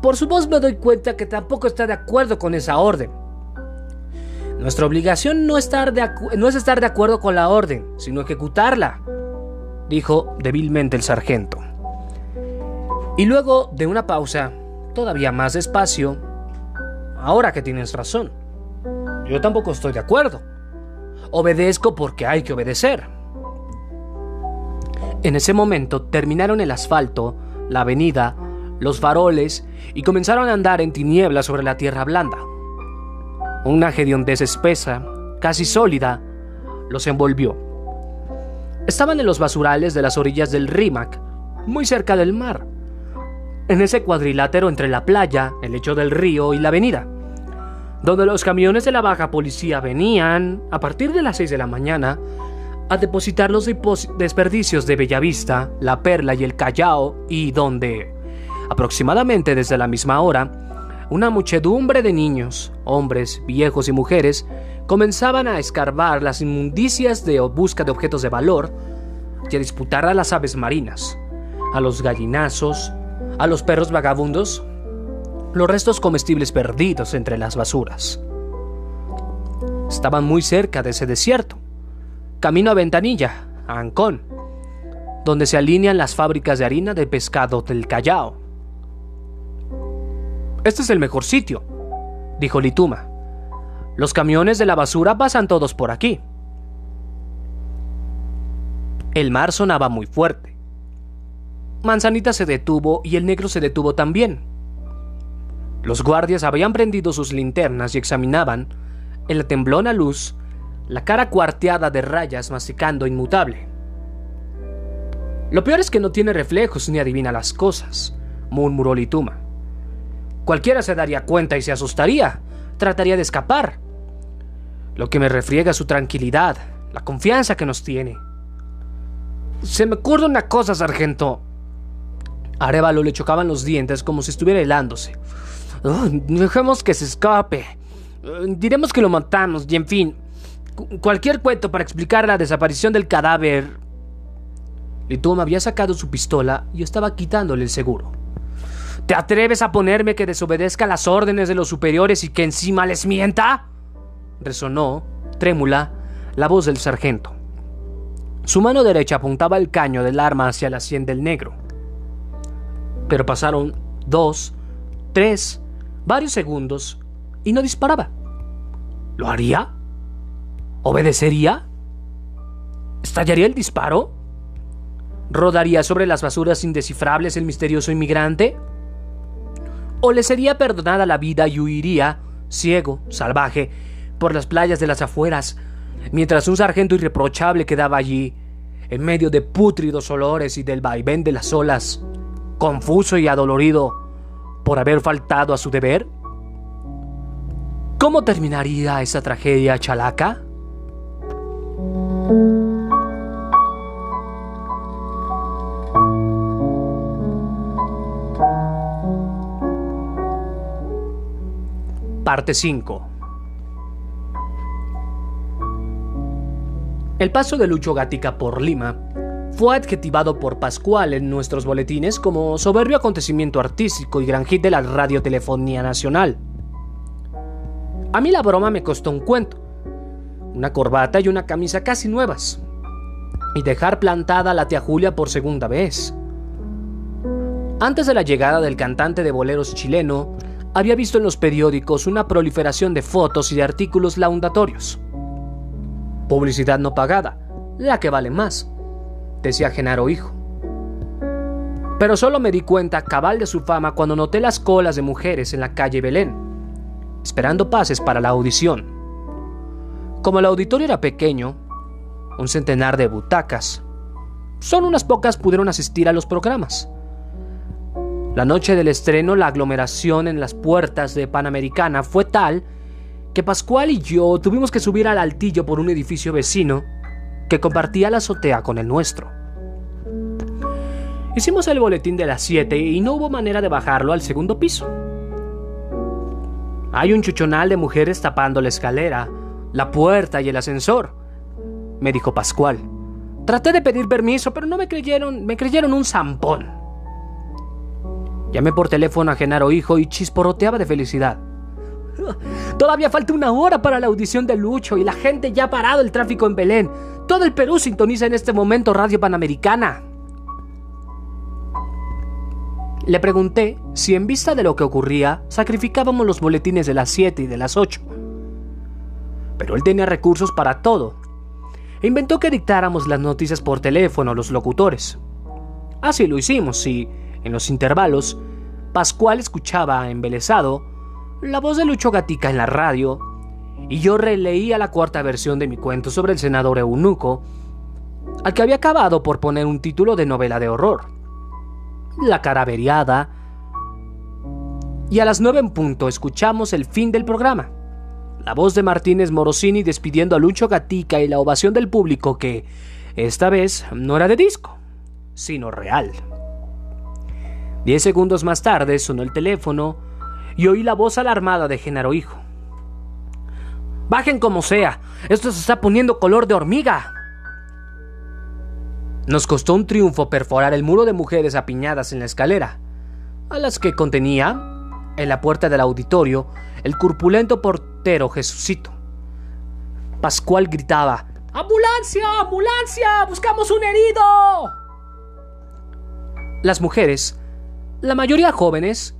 [SPEAKER 1] Por su voz me doy cuenta que tampoco está de acuerdo con esa orden. Nuestra obligación no, no es estar de acuerdo con la orden, sino ejecutarla, dijo débilmente el sargento. Y luego de una pausa, todavía más despacio, ahora que tienes razón, yo tampoco estoy de acuerdo. Obedezco porque hay que obedecer. En ese momento terminaron el asfalto, la avenida, los faroles y comenzaron a andar en tinieblas sobre la tierra blanda. Una hediondez espesa, casi sólida, los envolvió. Estaban en los basurales de las orillas del Rímac, muy cerca del mar, en ese cuadrilátero entre la playa, el lecho del río y la avenida, donde los camiones de la baja policía venían, a partir de las 6 de la mañana, a depositar los desperdicios de Bellavista, La Perla y el Callao, y donde, aproximadamente desde la misma hora, una muchedumbre de niños, hombres, viejos y mujeres comenzaban a escarbar las inmundicias de busca de objetos de valor y a disputar a las aves marinas, a los gallinazos, a los perros vagabundos, los restos comestibles perdidos entre las basuras. Estaban muy cerca de ese desierto, camino a Ventanilla, a Ancón, donde se alinean las fábricas de harina de pescado del Callao. Este es el mejor sitio, dijo Lituma. Los camiones de la basura pasan todos por aquí. El mar sonaba muy fuerte. Manzanita se detuvo y el negro se detuvo también. Los guardias habían prendido sus linternas y examinaban, en la temblona luz, la cara cuarteada de rayas masticando inmutable. Lo peor es que no tiene reflejos ni adivina las cosas, murmuró Lituma. Cualquiera se daría cuenta y se asustaría, trataría de escapar. Lo que me refriega es su tranquilidad, la confianza que nos tiene. Se me ocurre una cosa, sargento. Arevalo le chocaban los dientes como si estuviera helándose. Dejemos que se escape. Eh, Diremos que lo matamos y en fin. cu- Cualquier cuento para explicar la desaparición del cadáver. Lituma había sacado su pistola y estaba quitándole el seguro. ¿Te atreves a ponerme que desobedezca las órdenes de los superiores y que encima les mienta? Resonó, trémula, la voz del sargento. Su mano derecha apuntaba el caño del arma hacia la sien del negro. Pero pasaron dos, tres, varios segundos y no disparaba. ¿Lo haría? ¿Obedecería? ¿Estallaría el disparo? ¿Rodaría sobre las basuras indescifrables el misterioso inmigrante? ¿O le sería perdonada la vida y huiría, ciego, salvaje, por las playas de las afueras, mientras un sargento irreprochable quedaba allí, en medio de pútridos olores y del vaivén de las olas, confuso y adolorido por haber faltado a su deber? ¿Cómo terminaría esa tragedia chalaca? Parte 5 El paso de Lucho Gatica por Lima fue adjetivado por Pascual en nuestros boletines como soberbio acontecimiento artístico y gran hit de la radiotelefonía nacional. A mí la broma me costó un cuento, una corbata y una camisa casi nuevas, y dejar plantada a la tía Julia por segunda vez. Antes de la llegada del cantante de boleros chileno, había visto en los periódicos una proliferación de fotos y de artículos laundatorios. Publicidad no pagada, la que vale más, decía Genaro Hijo. Pero solo me di cuenta cabal de su fama cuando noté las colas de mujeres en la calle Belén, esperando pases para la audición. Como el auditorio era pequeño, un centenar de butacas, solo unas pocas pudieron asistir a los programas. La noche del estreno, la aglomeración en las puertas de Panamericana fue tal que Pascual y yo tuvimos que subir al altillo por un edificio vecino que compartía la azotea con el nuestro. Hicimos el boletín de las 7 y no hubo manera de bajarlo al segundo piso. Hay un chuchonal de mujeres tapando la escalera, la puerta y el ascensor, me dijo Pascual. Traté de pedir permiso, pero no me creyeron, me creyeron un zampón. Llamé por teléfono a Genaro Hijo y chisporroteaba de felicidad. Todavía falta una hora para la audición de Lucho y la gente ya ha parado el tráfico en Belén. Todo el Perú sintoniza en este momento Radio Panamericana. Le pregunté si en vista de lo que ocurría sacrificábamos los boletines de las 7 y de las 8. Pero él tenía recursos para todo. E inventó que dictáramos las noticias por teléfono a los locutores. Así lo hicimos y en los intervalos, Pascual escuchaba, embelesado, la voz de Lucho Gatica en la radio, y yo releía la cuarta versión de mi cuento sobre el senador eunuco, al que había acabado por poner un título de novela de horror. La caraveriada. Y a las nueve en punto escuchamos el fin del programa. La voz de Martínez Morosini despidiendo a Lucho Gatica y la ovación del público que, esta vez, no era de disco, sino real. Diez segundos más tarde sonó el teléfono y oí la voz alarmada de Genaro Hijo. Bajen como sea, esto se está poniendo color de hormiga. Nos costó un triunfo perforar el muro de mujeres apiñadas en la escalera, a las que contenía, en la puerta del auditorio, el corpulento portero Jesucito. Pascual gritaba, ¡Ambulancia! ¡Ambulancia! ¡Buscamos un herido! Las mujeres la mayoría jóvenes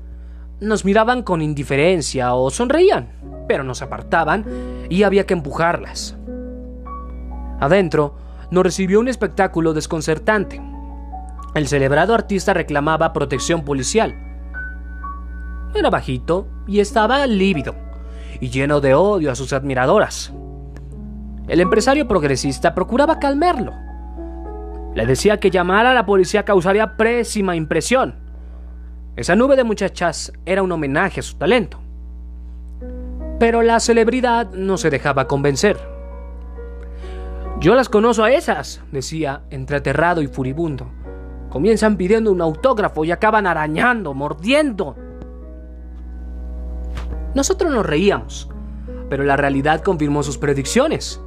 [SPEAKER 1] nos miraban con indiferencia o sonreían, pero nos apartaban y había que empujarlas. Adentro nos recibió un espectáculo desconcertante. El celebrado artista reclamaba protección policial. Era bajito y estaba lívido y lleno de odio a sus admiradoras. El empresario progresista procuraba calmarlo. Le decía que llamar a la policía causaría pésima impresión esa nube de muchachas era un homenaje a su talento. Pero la celebridad no se dejaba convencer. Yo las conozco a esas, decía, entre aterrado y furibundo. Comienzan pidiendo un autógrafo y acaban arañando, mordiendo. Nosotros nos reíamos, pero la realidad confirmó sus predicciones.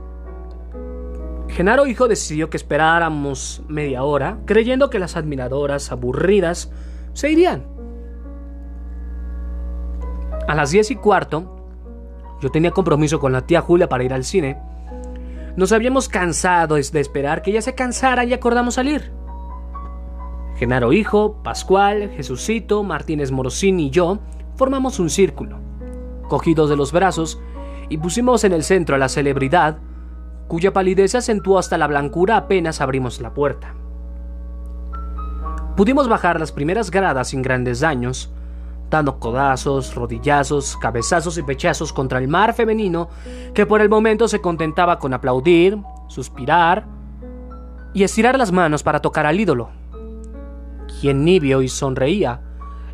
[SPEAKER 1] Genaro Hijo decidió que esperáramos media hora, creyendo que las admiradoras, aburridas, se irían. A las diez y cuarto, yo tenía compromiso con la tía Julia para ir al cine. Nos habíamos cansado de esperar que ella se cansara y acordamos salir. Genaro Hijo, Pascual, Jesucito, Martínez Morosín y yo formamos un círculo, cogidos de los brazos, y pusimos en el centro a la celebridad, cuya palidez se acentuó hasta la blancura apenas abrimos la puerta. Pudimos bajar las primeras gradas sin grandes daños, dando codazos, rodillazos, cabezazos y pechazos contra el mar femenino que por el momento se contentaba con aplaudir, suspirar y estirar las manos para tocar al ídolo, quien nibio y sonreía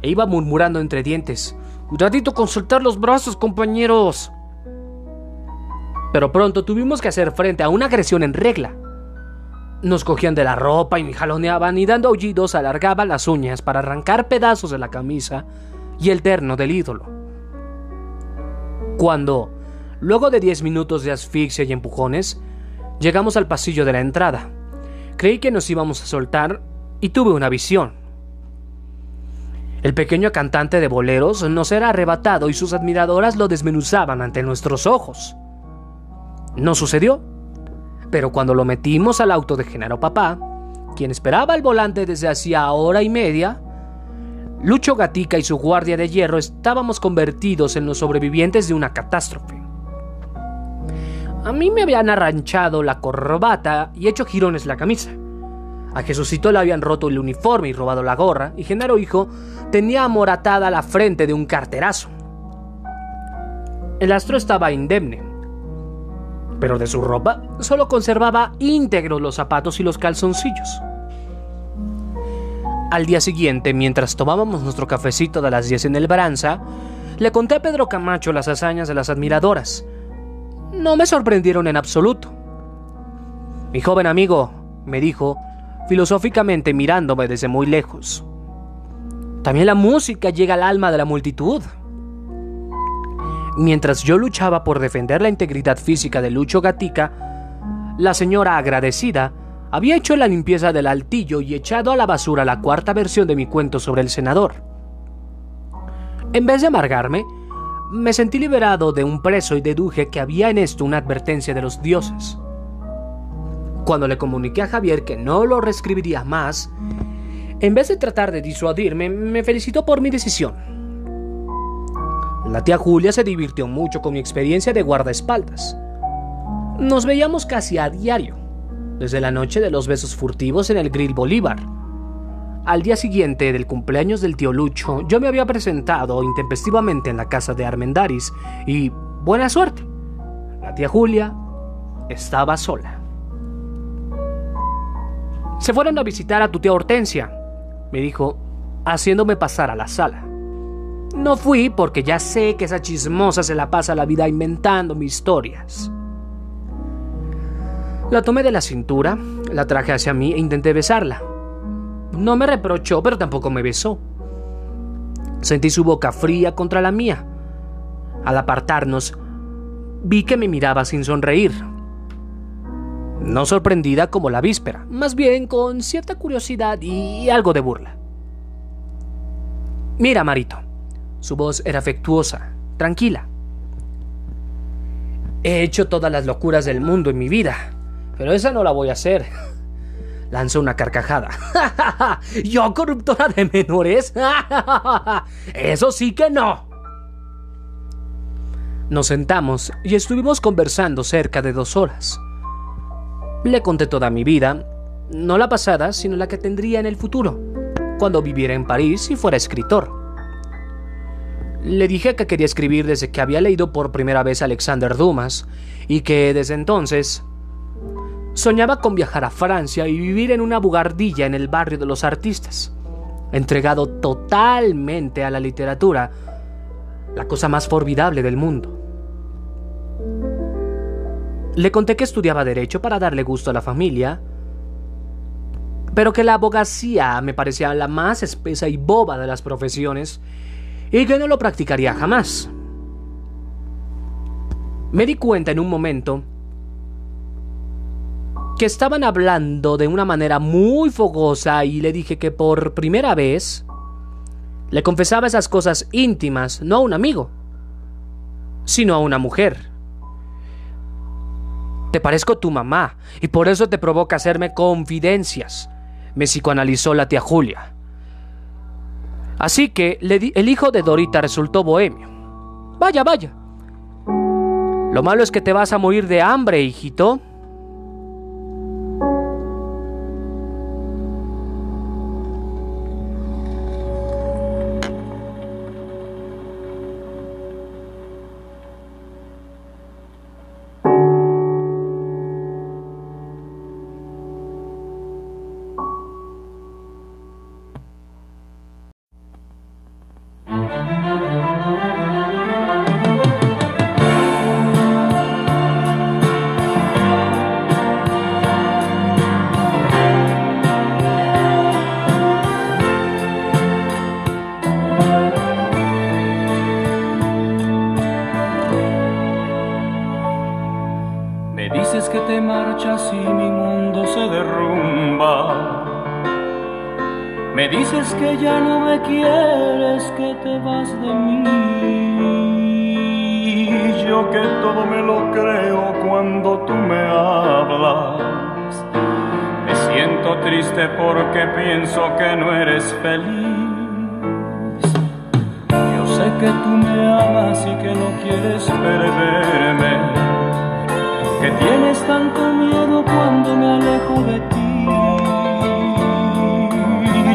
[SPEAKER 1] e iba murmurando entre dientes, Cuidadito con soltar los brazos, compañeros. Pero pronto tuvimos que hacer frente a una agresión en regla. Nos cogían de la ropa y me jaloneaban y dando aullidos alargaban las uñas para arrancar pedazos de la camisa y el terno del ídolo. Cuando, luego de diez minutos de asfixia y empujones, llegamos al pasillo de la entrada, creí que nos íbamos a soltar y tuve una visión. El pequeño cantante de boleros nos era arrebatado y sus admiradoras lo desmenuzaban ante nuestros ojos. No sucedió, pero cuando lo metimos al auto de Genaro Papá, quien esperaba el volante desde hacía hora y media, Lucho Gatica y su guardia de hierro estábamos convertidos en los sobrevivientes de una catástrofe. A mí me habían arranchado la corbata y hecho jirones la camisa. A Jesucito le habían roto el uniforme y robado la gorra, y Genaro Hijo tenía amoratada la frente de un carterazo. El astro estaba indemne, pero de su ropa solo conservaba íntegros los zapatos y los calzoncillos. Al día siguiente, mientras tomábamos nuestro cafecito de las 10 en el Branza, le conté a Pedro Camacho las hazañas de las admiradoras. No me sorprendieron en absoluto. Mi joven amigo, me dijo, filosóficamente mirándome desde muy lejos. También la música llega al alma de la multitud. Mientras yo luchaba por defender la integridad física de Lucho Gatica, la señora agradecida había hecho la limpieza del altillo y echado a la basura la cuarta versión de mi cuento sobre el senador. En vez de amargarme, me sentí liberado de un preso y deduje que había en esto una advertencia de los dioses. Cuando le comuniqué a Javier que no lo reescribiría más, en vez de tratar de disuadirme, me felicitó por mi decisión. La tía Julia se divirtió mucho con mi experiencia de guardaespaldas. Nos veíamos casi a diario desde la noche de los besos furtivos en el Grill Bolívar. Al día siguiente del cumpleaños del tío Lucho, yo me había presentado intempestivamente en la casa de Armendaris y, buena suerte, la tía Julia estaba sola. Se fueron a visitar a tu tía Hortensia, me dijo, haciéndome pasar a la sala. No fui porque ya sé que esa chismosa se la pasa la vida inventando mis historias. La tomé de la cintura, la traje hacia mí e intenté besarla. No me reprochó, pero tampoco me besó. Sentí su boca fría contra la mía. Al apartarnos, vi que me miraba sin sonreír. No sorprendida como la víspera, más bien con cierta curiosidad y algo de burla. Mira, Marito. Su voz era afectuosa, tranquila. He hecho todas las locuras del mundo en mi vida, pero esa no la voy a hacer. Lanzó una carcajada. ¿Yo, corruptora de menores? Eso sí que no. Nos sentamos y estuvimos conversando cerca de dos horas. Le conté toda mi vida, no la pasada, sino la que tendría en el futuro, cuando viviera en París y fuera escritor. Le dije que quería escribir desde que había leído por primera vez a Alexander Dumas y que desde entonces Soñaba con viajar a Francia y vivir en una bugardilla en el barrio de los artistas, entregado totalmente a la literatura, la cosa más formidable del mundo. Le conté que estudiaba derecho para darle gusto a la familia, pero que la abogacía me parecía la más espesa y boba de las profesiones y que no lo practicaría jamás. Me di cuenta en un momento estaban hablando de una manera muy fogosa y le dije que por primera vez le confesaba esas cosas íntimas, no a un amigo, sino a una mujer. Te parezco tu mamá y por eso te provoca hacerme confidencias, me psicoanalizó la tía Julia. Así que el hijo de Dorita resultó bohemio. Vaya, vaya. Lo malo es que te vas a morir de hambre, hijito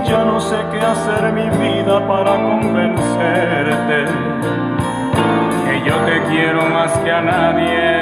[SPEAKER 2] ya no sé qué hacer mi vida para convencerte que yo te quiero más que a nadie,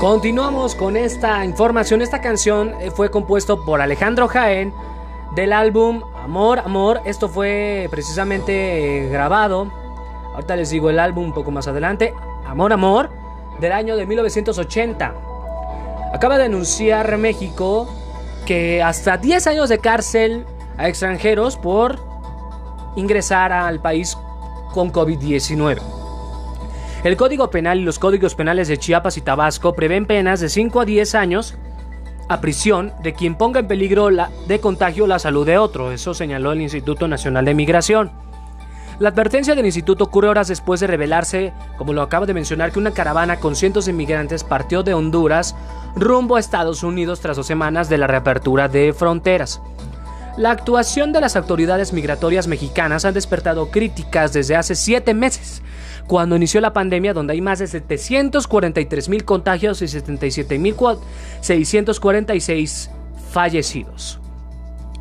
[SPEAKER 1] Continuamos con esta información. Esta canción eh, fue compuesto por Alejandro Jaén del álbum Amor, Amor. Esto fue precisamente eh, grabado. Ahorita les digo el álbum un poco más adelante. Amor, Amor del año de 1980. Acaba de anunciar México que hasta 10 años de cárcel a extranjeros por ingresar al país con COVID-19. El Código Penal y los códigos penales de Chiapas y Tabasco prevén penas de 5 a 10 años a prisión de quien ponga en peligro la, de contagio la salud de otro, eso señaló el Instituto Nacional de Migración. La advertencia del instituto ocurre horas después de revelarse, como lo acaba de mencionar, que una caravana con cientos de inmigrantes partió de Honduras rumbo a Estados Unidos tras dos semanas de la reapertura de fronteras. La actuación de las autoridades migratorias mexicanas han despertado críticas desde hace siete meses, cuando inició la pandemia, donde hay más de 743 mil contagios y 77.646 fallecidos.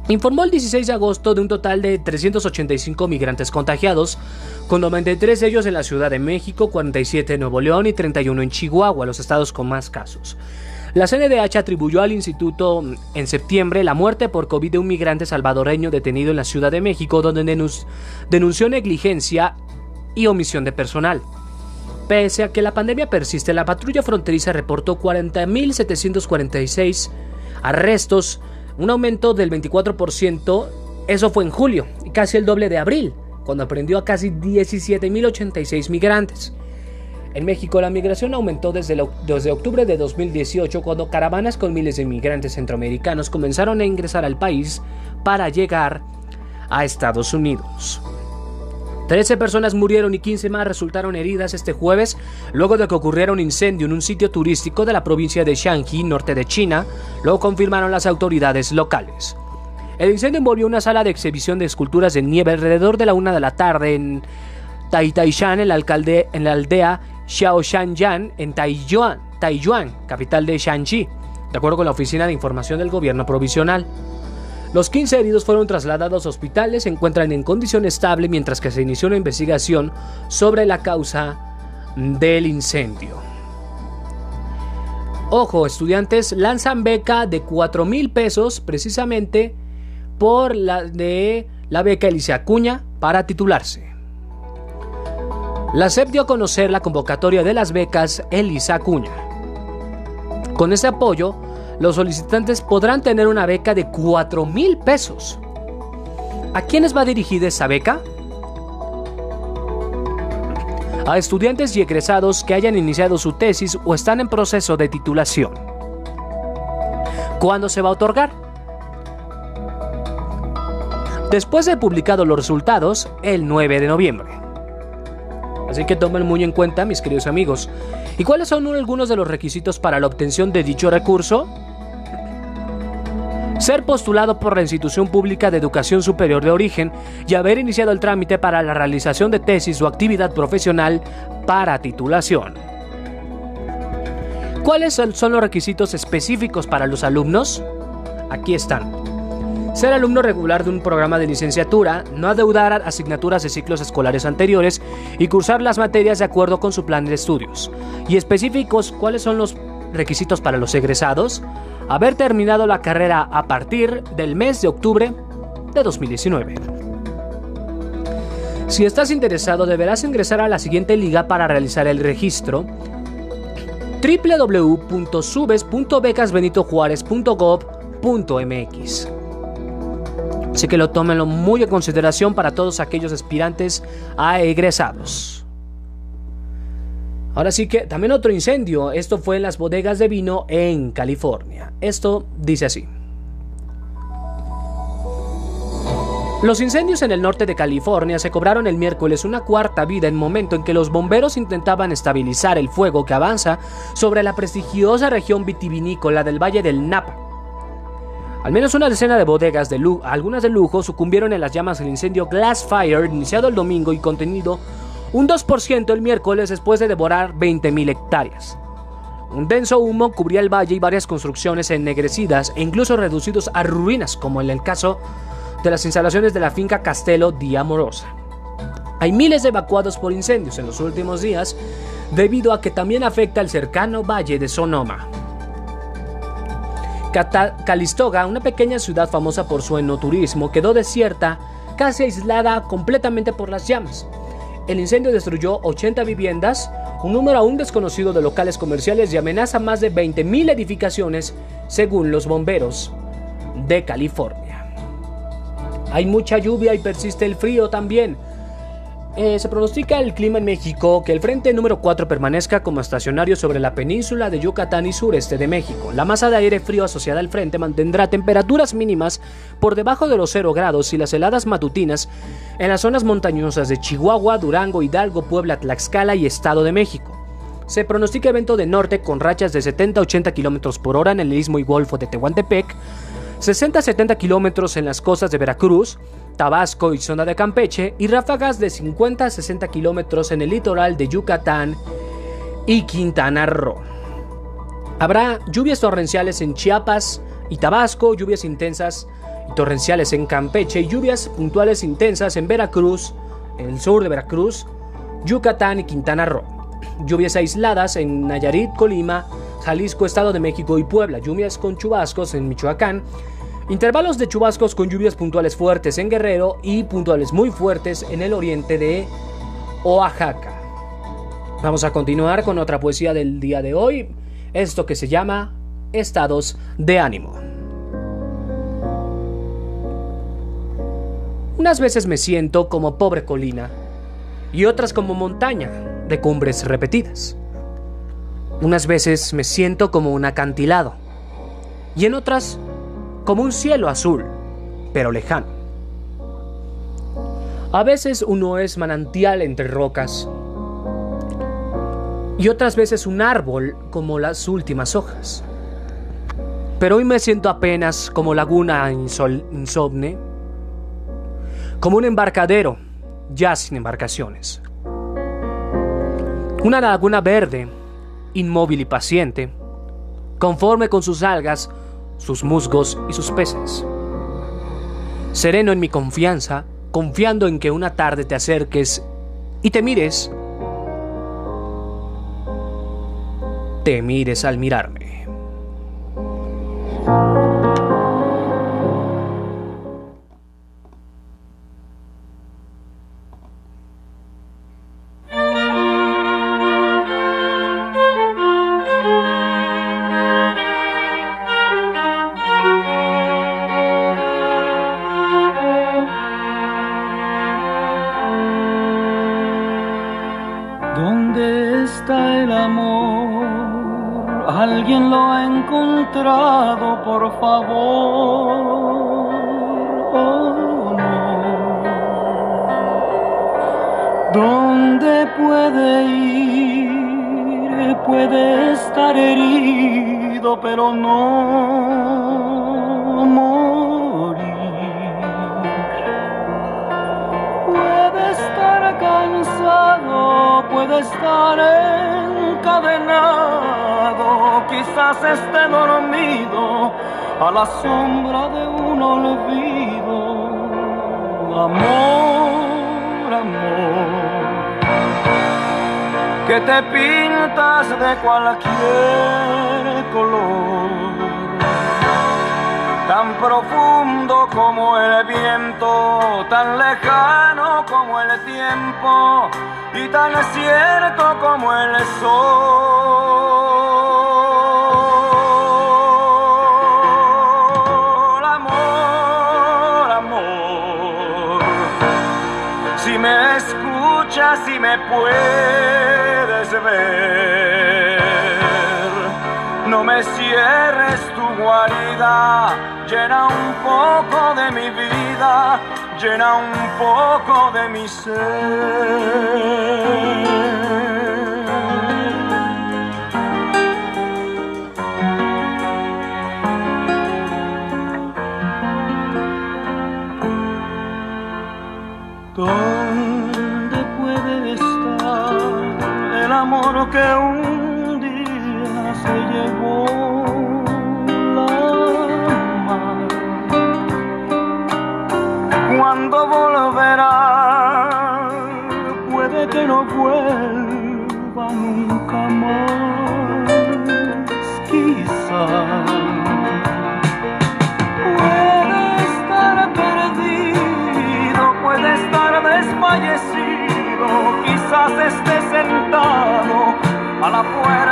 [SPEAKER 1] Informó el 16 de agosto de un total de 385 migrantes contagiados, con 93 de ellos en la Ciudad de México, 47 en Nuevo León y 31 en Chihuahua, los estados con más casos. La CNDH atribuyó al instituto en septiembre la muerte por COVID de un migrante salvadoreño detenido en la Ciudad de México, donde denunció negligencia y omisión de personal. Pese a que la pandemia persiste, la patrulla fronteriza reportó 40.746 arrestos, un aumento del 24%, eso fue en julio, y casi el doble de abril, cuando aprendió a casi 17.086 migrantes. En México la migración aumentó desde, desde, octubre de 2018 cuando caravanas con miles de inmigrantes centroamericanos comenzaron a ingresar al país para llegar a Estados Unidos. 13 personas murieron y 15 más resultaron heridas este jueves luego de que ocurriera un incendio en un sitio turístico de la provincia de Shanxi, norte de China, lo confirmaron las autoridades locales. El incendio envolvió una sala de exhibición de esculturas de nieve alrededor de la una de la tarde en Taitaishan, en la, alcalde, en la aldea Xiaoshanyan, en Taiyuan, Taiyuan, capital de Shanxi, de acuerdo con la Oficina de Información del Gobierno Provisional. Los 15 heridos fueron trasladados a hospitales, se encuentran en condición estable mientras que se inició una investigación sobre la causa del incendio. Ojo, estudiantes lanzan beca de 4 mil pesos precisamente por la de la beca Elisa Acuña para titularse. La SEP dio a conocer la convocatoria de las becas Elisa Acuña. Con ese apoyo, los solicitantes podrán tener una beca de 4 mil pesos. ¿A quiénes va dirigida esa beca? A estudiantes y egresados que hayan iniciado su tesis o están en proceso de titulación. ¿Cuándo se va a otorgar? Después de publicado los resultados, el 9 de noviembre. Así que tomen muy en cuenta, mis queridos amigos. ¿Y cuáles son algunos de los requisitos para la obtención de dicho recurso? Ser postulado por la institución pública de educación superior de origen y haber iniciado el trámite para la realización de tesis o actividad profesional para titulación. ¿Cuáles son los requisitos específicos para los alumnos? Aquí están. Ser alumno regular de un programa de licenciatura, no adeudar asignaturas de ciclos escolares anteriores y cursar las materias de acuerdo con su plan de estudios. Y específicos, ¿cuáles son los requisitos para los egresados? haber terminado la carrera a partir del mes de octubre de 2019. Si estás interesado deberás ingresar a la siguiente liga para realizar el registro www.subes.becasbenitojuárez.gov.mx Así que lo tómenlo muy en consideración para todos aquellos aspirantes a egresados. Ahora sí que también otro incendio. Esto fue en las bodegas de vino en California. Esto dice así. Los incendios en el norte de California se cobraron el miércoles una cuarta vida en momento en que los bomberos intentaban estabilizar el fuego que avanza sobre la prestigiosa región vitivinícola del Valle del Napa. Al menos una decena de bodegas, de algunas de lujo, sucumbieron en las llamas del incendio Glass Fire iniciado el domingo y contenido un 2% el miércoles después de devorar 20.000 hectáreas. Un denso humo cubría el valle y varias construcciones ennegrecidas e incluso reducidos a ruinas, como en el caso de las instalaciones de la finca Castelo di Amorosa. Hay miles evacuados por incendios en los últimos días, debido a que también afecta el cercano valle de Sonoma. Calistoga, una pequeña ciudad famosa por su enoturismo, quedó desierta, casi aislada completamente por las llamas. El incendio destruyó 80 viviendas, un número aún desconocido de locales comerciales y amenaza más de 20.000 edificaciones, según los bomberos de California. Hay mucha lluvia y persiste el frío también. Eh, se pronostica el clima en México que el frente número 4 permanezca como estacionario sobre la península de Yucatán y sureste de México. La masa de aire frío asociada al frente mantendrá temperaturas mínimas por debajo de los 0 grados y las heladas matutinas en las zonas montañosas de Chihuahua, Durango, Hidalgo, Puebla, Tlaxcala y Estado de México. Se pronostica evento de norte con rachas de 70-80 km por hora en el istmo y golfo de Tehuantepec, 60-70 km en las costas de Veracruz, Tabasco y zona de Campeche y ráfagas de 50 a 60 kilómetros en el litoral de Yucatán y Quintana Roo. Habrá lluvias torrenciales en Chiapas y Tabasco, lluvias intensas y torrenciales en Campeche y lluvias puntuales intensas en Veracruz, en el sur de Veracruz, Yucatán y Quintana Roo. Lluvias aisladas en Nayarit, Colima, Jalisco, Estado de México y Puebla. Lluvias con chubascos en Michoacán. Intervalos de chubascos con lluvias puntuales fuertes en Guerrero y puntuales muy fuertes en el oriente de Oaxaca. Vamos a continuar con otra poesía del día de hoy, esto que se llama Estados de ánimo. Unas veces me siento como pobre colina y otras como montaña de cumbres repetidas. Unas veces me siento como un acantilado y en otras como un cielo azul, pero lejano. A veces uno es manantial entre rocas y otras veces un árbol como las últimas hojas. Pero hoy me siento apenas como laguna insomne, como un embarcadero ya sin embarcaciones. Una laguna verde inmóvil y paciente, conforme con sus algas, sus musgos y sus peces. Sereno en mi confianza, confiando en que una tarde te acerques y te mires, te mires al mirarme.
[SPEAKER 2] Pero no morir. Puede estar cansado, puede estar encadenado, quizás esté dormido a la sombra de un olvido. Amor, amor que te pintas de cualquier color, tan profundo como el viento, tan lejano como el tiempo y tan cierto como el sol. Amor, amor, si me escuchas y me puedes ver. No me cierres tu guarida, llena un poco de mi vida, llena un poco de mi ser. Que a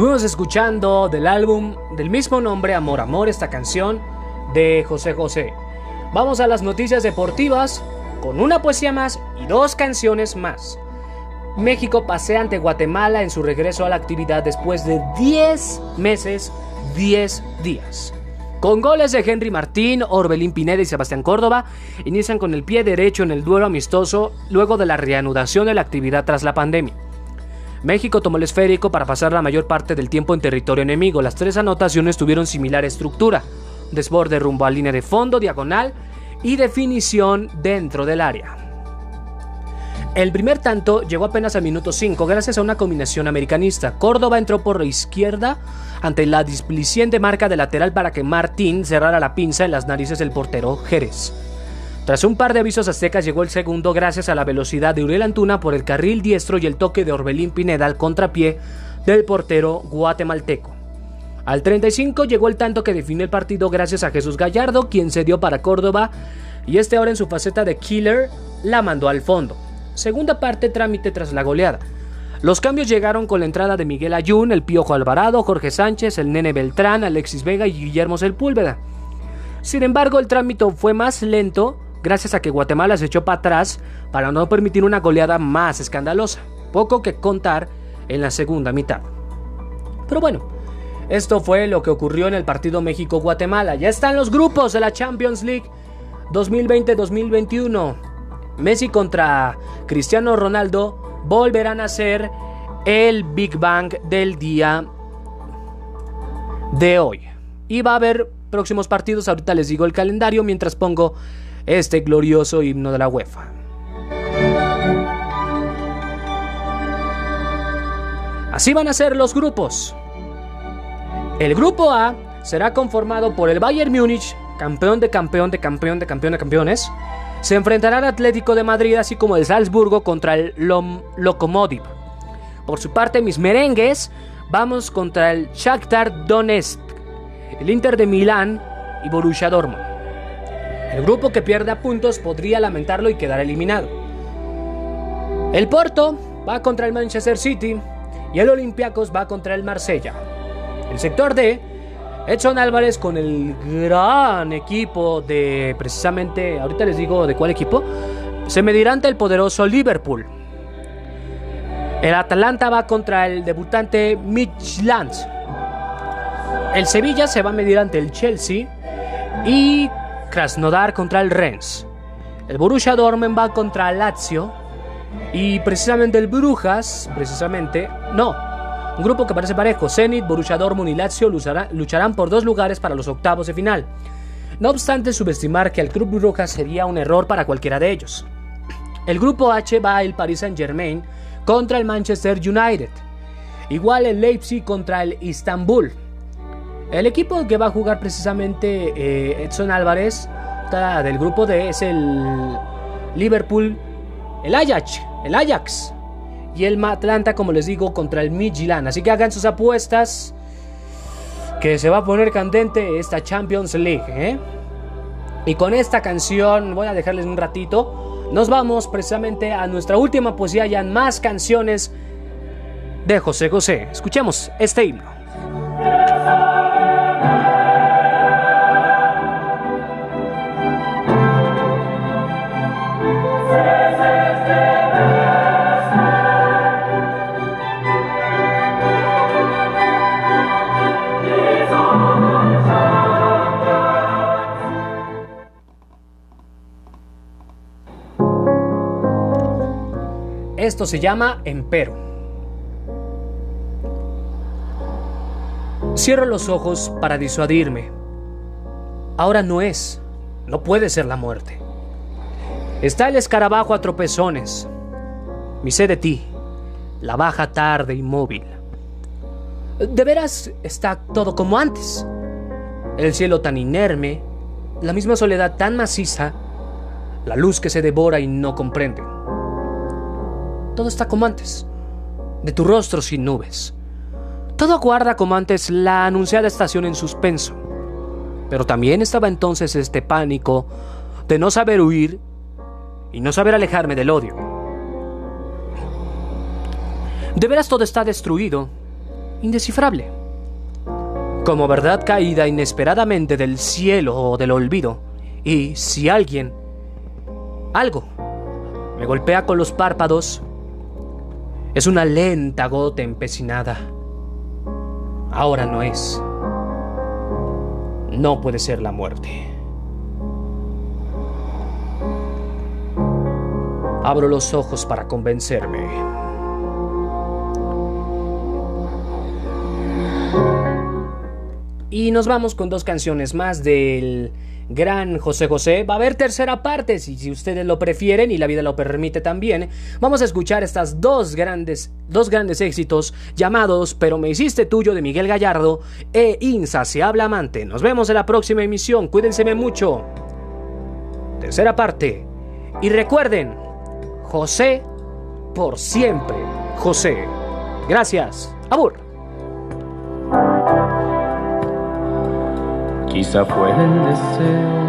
[SPEAKER 1] Estuvimos escuchando del álbum del mismo nombre, Amor Amor, esta canción de José José. Vamos a las noticias deportivas con una poesía más y dos canciones más. México pasea ante Guatemala en su regreso a la actividad después de 10 meses, 10 días. Con goles de Henry Martín, Orbelín Pineda y Sebastián Córdoba, inician con el pie derecho en el duelo amistoso luego de la reanudación de la actividad tras la pandemia. México tomó el esférico para pasar la mayor parte del tiempo en territorio enemigo. Las tres anotaciones tuvieron similar estructura, desborde rumbo a línea de fondo, diagonal y definición dentro del área. El primer tanto llegó apenas al minuto 5 gracias a una combinación americanista. Córdoba entró por la izquierda ante la displiciente marca de lateral para que Martín cerrara la pinza en las narices del portero Jerez. Tras un par de avisos aztecas llegó el segundo gracias a la velocidad de Uriel Antuna por el carril diestro y el toque de Orbelín Pineda al contrapié del portero guatemalteco. Al 35 llegó el tanto que definió el partido gracias a Jesús Gallardo, quien se dio para Córdoba y este ahora en su faceta de killer la mandó al fondo. Segunda parte trámite tras la goleada. Los cambios llegaron con la entrada de Miguel Ayun, el Piojo Alvarado, Jorge Sánchez, el Nene Beltrán, Alexis Vega y Guillermo Sepúlveda. Sin embargo, el trámite fue más lento gracias a que Guatemala se echó para atrás para no permitir una goleada más escandalosa. Poco que contar en la segunda mitad. Pero bueno, esto fue lo que ocurrió en el partido México-Guatemala. Ya están los grupos de la Champions League 2020-2021. Messi contra Cristiano Ronaldo volverán a ser el Big Bang del día de hoy. Y va a haber próximos partidos, ahorita les digo el calendario mientras pongo este glorioso himno de la UEFA. Así van a ser los grupos. El grupo A será conformado por el Bayern Múnich, campeón de campeón de campeón de campeón de campeones, se enfrentará al Atlético de Madrid así como el Salzburgo contra el Lom Lokomotiv. Por su parte, mis merengues, vamos contra el Shakhtar Donetsk, el Inter de Milán y Borussia Dortmund. El grupo que pierde a puntos podría lamentarlo y quedar eliminado. El Porto va contra el Manchester City y el Olympiacos va contra el Marsella. El sector D Edson Álvarez con el gran equipo de precisamente, ahorita les digo de cuál equipo, se medirá ante el poderoso Liverpool. El Atalanta va contra el debutante Midland. El Sevilla se va a medir ante el Chelsea y Krasnodar contra el Rennes. El Borussia Dortmund va contra Lazio y precisamente el Brujas, precisamente, no, un grupo que parece parejo, Zenit, Borussia Dortmund y Lazio lucharán por dos lugares para los octavos de final. No obstante, subestimar que el Club Brujas sería un error para cualquiera de ellos. El grupo H va el Paris Saint-Germain contra el Manchester United. Igual el Leipzig contra el Istanbul. El equipo que va a jugar precisamente eh, Edson Álvarez del grupo D es el Liverpool, el Ajax, el Ajax y el Atlanta, como les digo, contra el Midtjylland. Así que hagan sus apuestas. Que se va a poner candente esta Champions League. ¿eh? Y con esta canción, voy a dejarles un ratito. Nos vamos precisamente a nuestra última poesía. Ya más canciones de José José. Escuchemos este himno. Esto se llama empero. Cierro los ojos para disuadirme. Ahora no es, no puede ser la muerte. Está el escarabajo a tropezones. Mi sed de ti, la baja tarde inmóvil. De veras está todo como antes. El cielo tan inerme, la misma soledad tan maciza, la luz que se devora y no comprende todo está como antes, de tu rostro sin nubes. Todo aguarda como antes la anunciada estación en suspenso. Pero también estaba entonces este pánico de no saber huir y no saber alejarme del odio. De veras todo está destruido, indescifrable. Como verdad caída inesperadamente del cielo o del olvido. Y si alguien, algo, me golpea con los párpados, es una lenta gota empecinada. Ahora no es. No puede ser la muerte. Abro los ojos para convencerme. Y nos vamos con dos canciones más del gran José José. Va a haber tercera parte, si, si ustedes lo prefieren y la vida lo permite también. Vamos a escuchar estas dos grandes, dos grandes éxitos llamados Pero me hiciste tuyo de Miguel Gallardo e Insaciable Amante. Nos vemos en la próxima emisión. Cuídense mucho. Tercera parte. Y recuerden, José por siempre. José. Gracias. Abur.
[SPEAKER 2] Quizá fue el deseo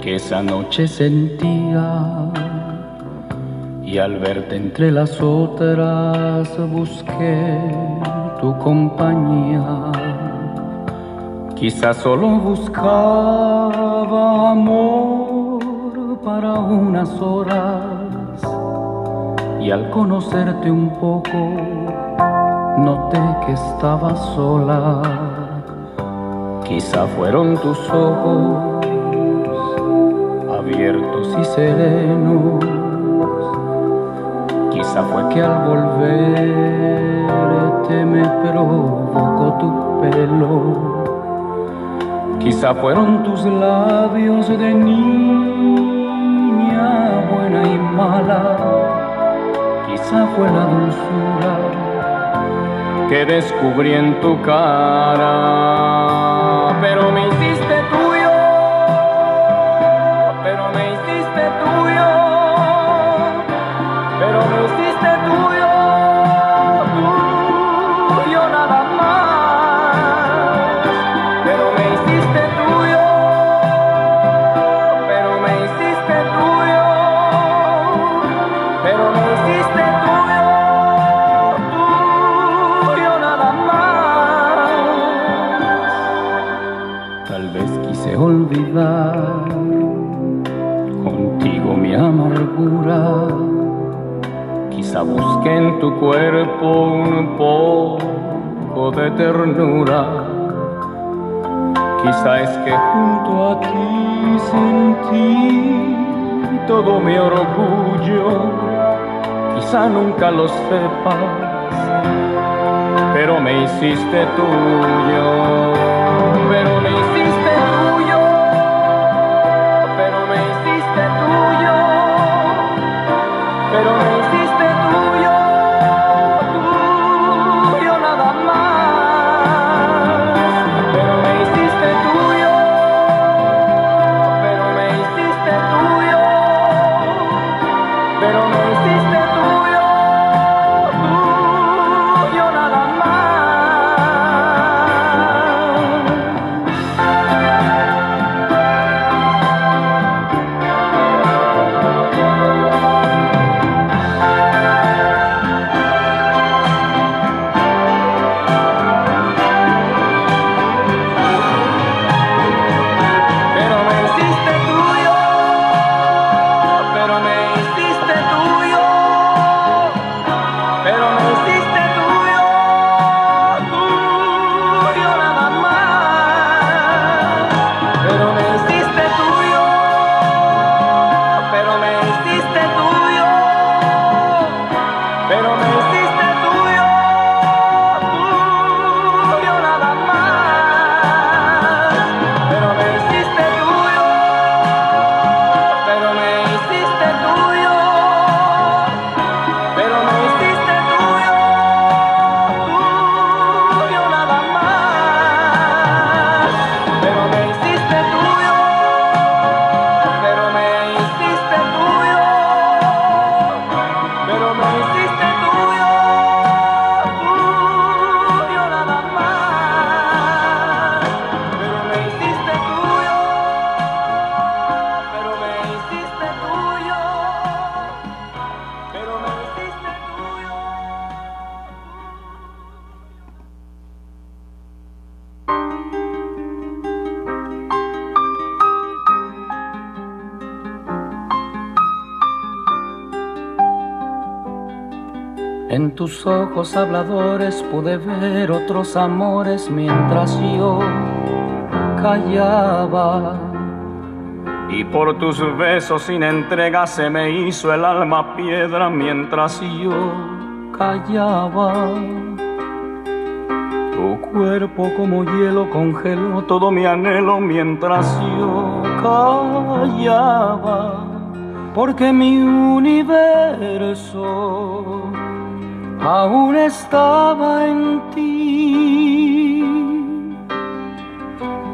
[SPEAKER 2] que esa noche sentía. Y al verte entre las otras busqué tu compañía. Quizá solo buscaba amor para unas horas. Y al conocerte un poco noté que estaba sola Quizá fueron tus ojos abiertos y serenos. Quizá fue que al volverte me provocó tu pelo. Quizá fueron tus labios de niña buena y mala. Quizá fue la dulzura que descubrí en tu cara. Pero me hiciste tu cuerpo un poco de ternura. Quizá es que junto a ti sentí todo mi orgullo. Quizá nunca lo sepas, pero me hiciste tuyo. Pero me hiciste tus ojos habladores pude ver otros amores mientras yo callaba. Y por tus besos sin entrega se me hizo el alma piedra mientras yo callaba. Tu cuerpo como hielo congeló todo mi anhelo mientras yo callaba, porque mi universo aún estaba en ti.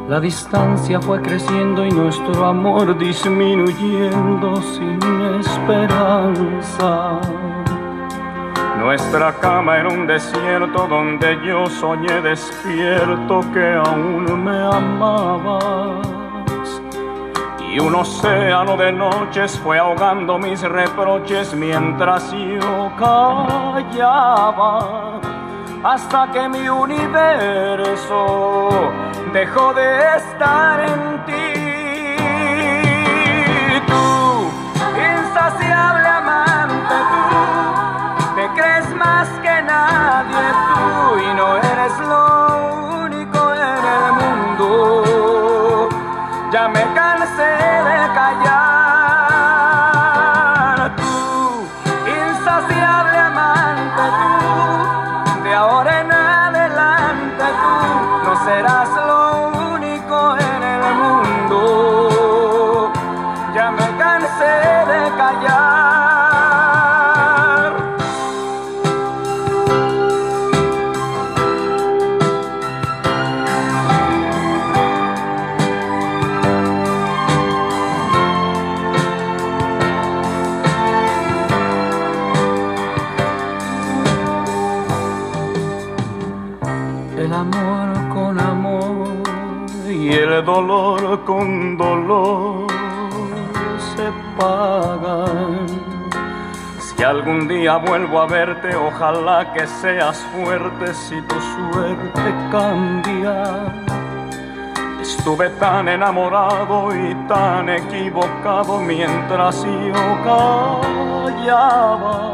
[SPEAKER 2] La distancia fue creciendo y nuestro amor disminuyendo sin esperanza. Nuestra cama era un desierto donde yo soñé despierto que aún me amabas. Y un océano de noches fue ahogando mis reproches mientras yo callaba. Hasta que mi universo dejó de estar en ti. Con dolor se pagan. Si algún día vuelvo a verte, ojalá que seas fuerte si tu suerte cambia. Estuve tan enamorado y tan equivocado mientras yo callaba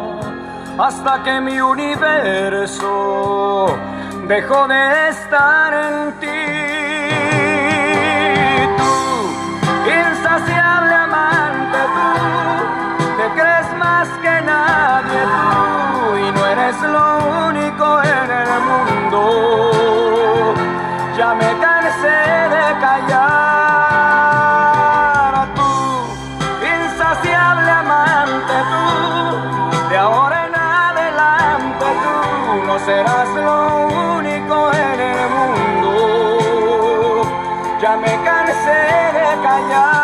[SPEAKER 2] hasta que mi universo dejó de estar en ti. Crees más que nadie tú y no eres lo único en el mundo. Ya me cansé de callar. Tú, insaciable amante, tú, de ahora en adelante tú no serás lo único en el mundo. Ya me cansé de callar.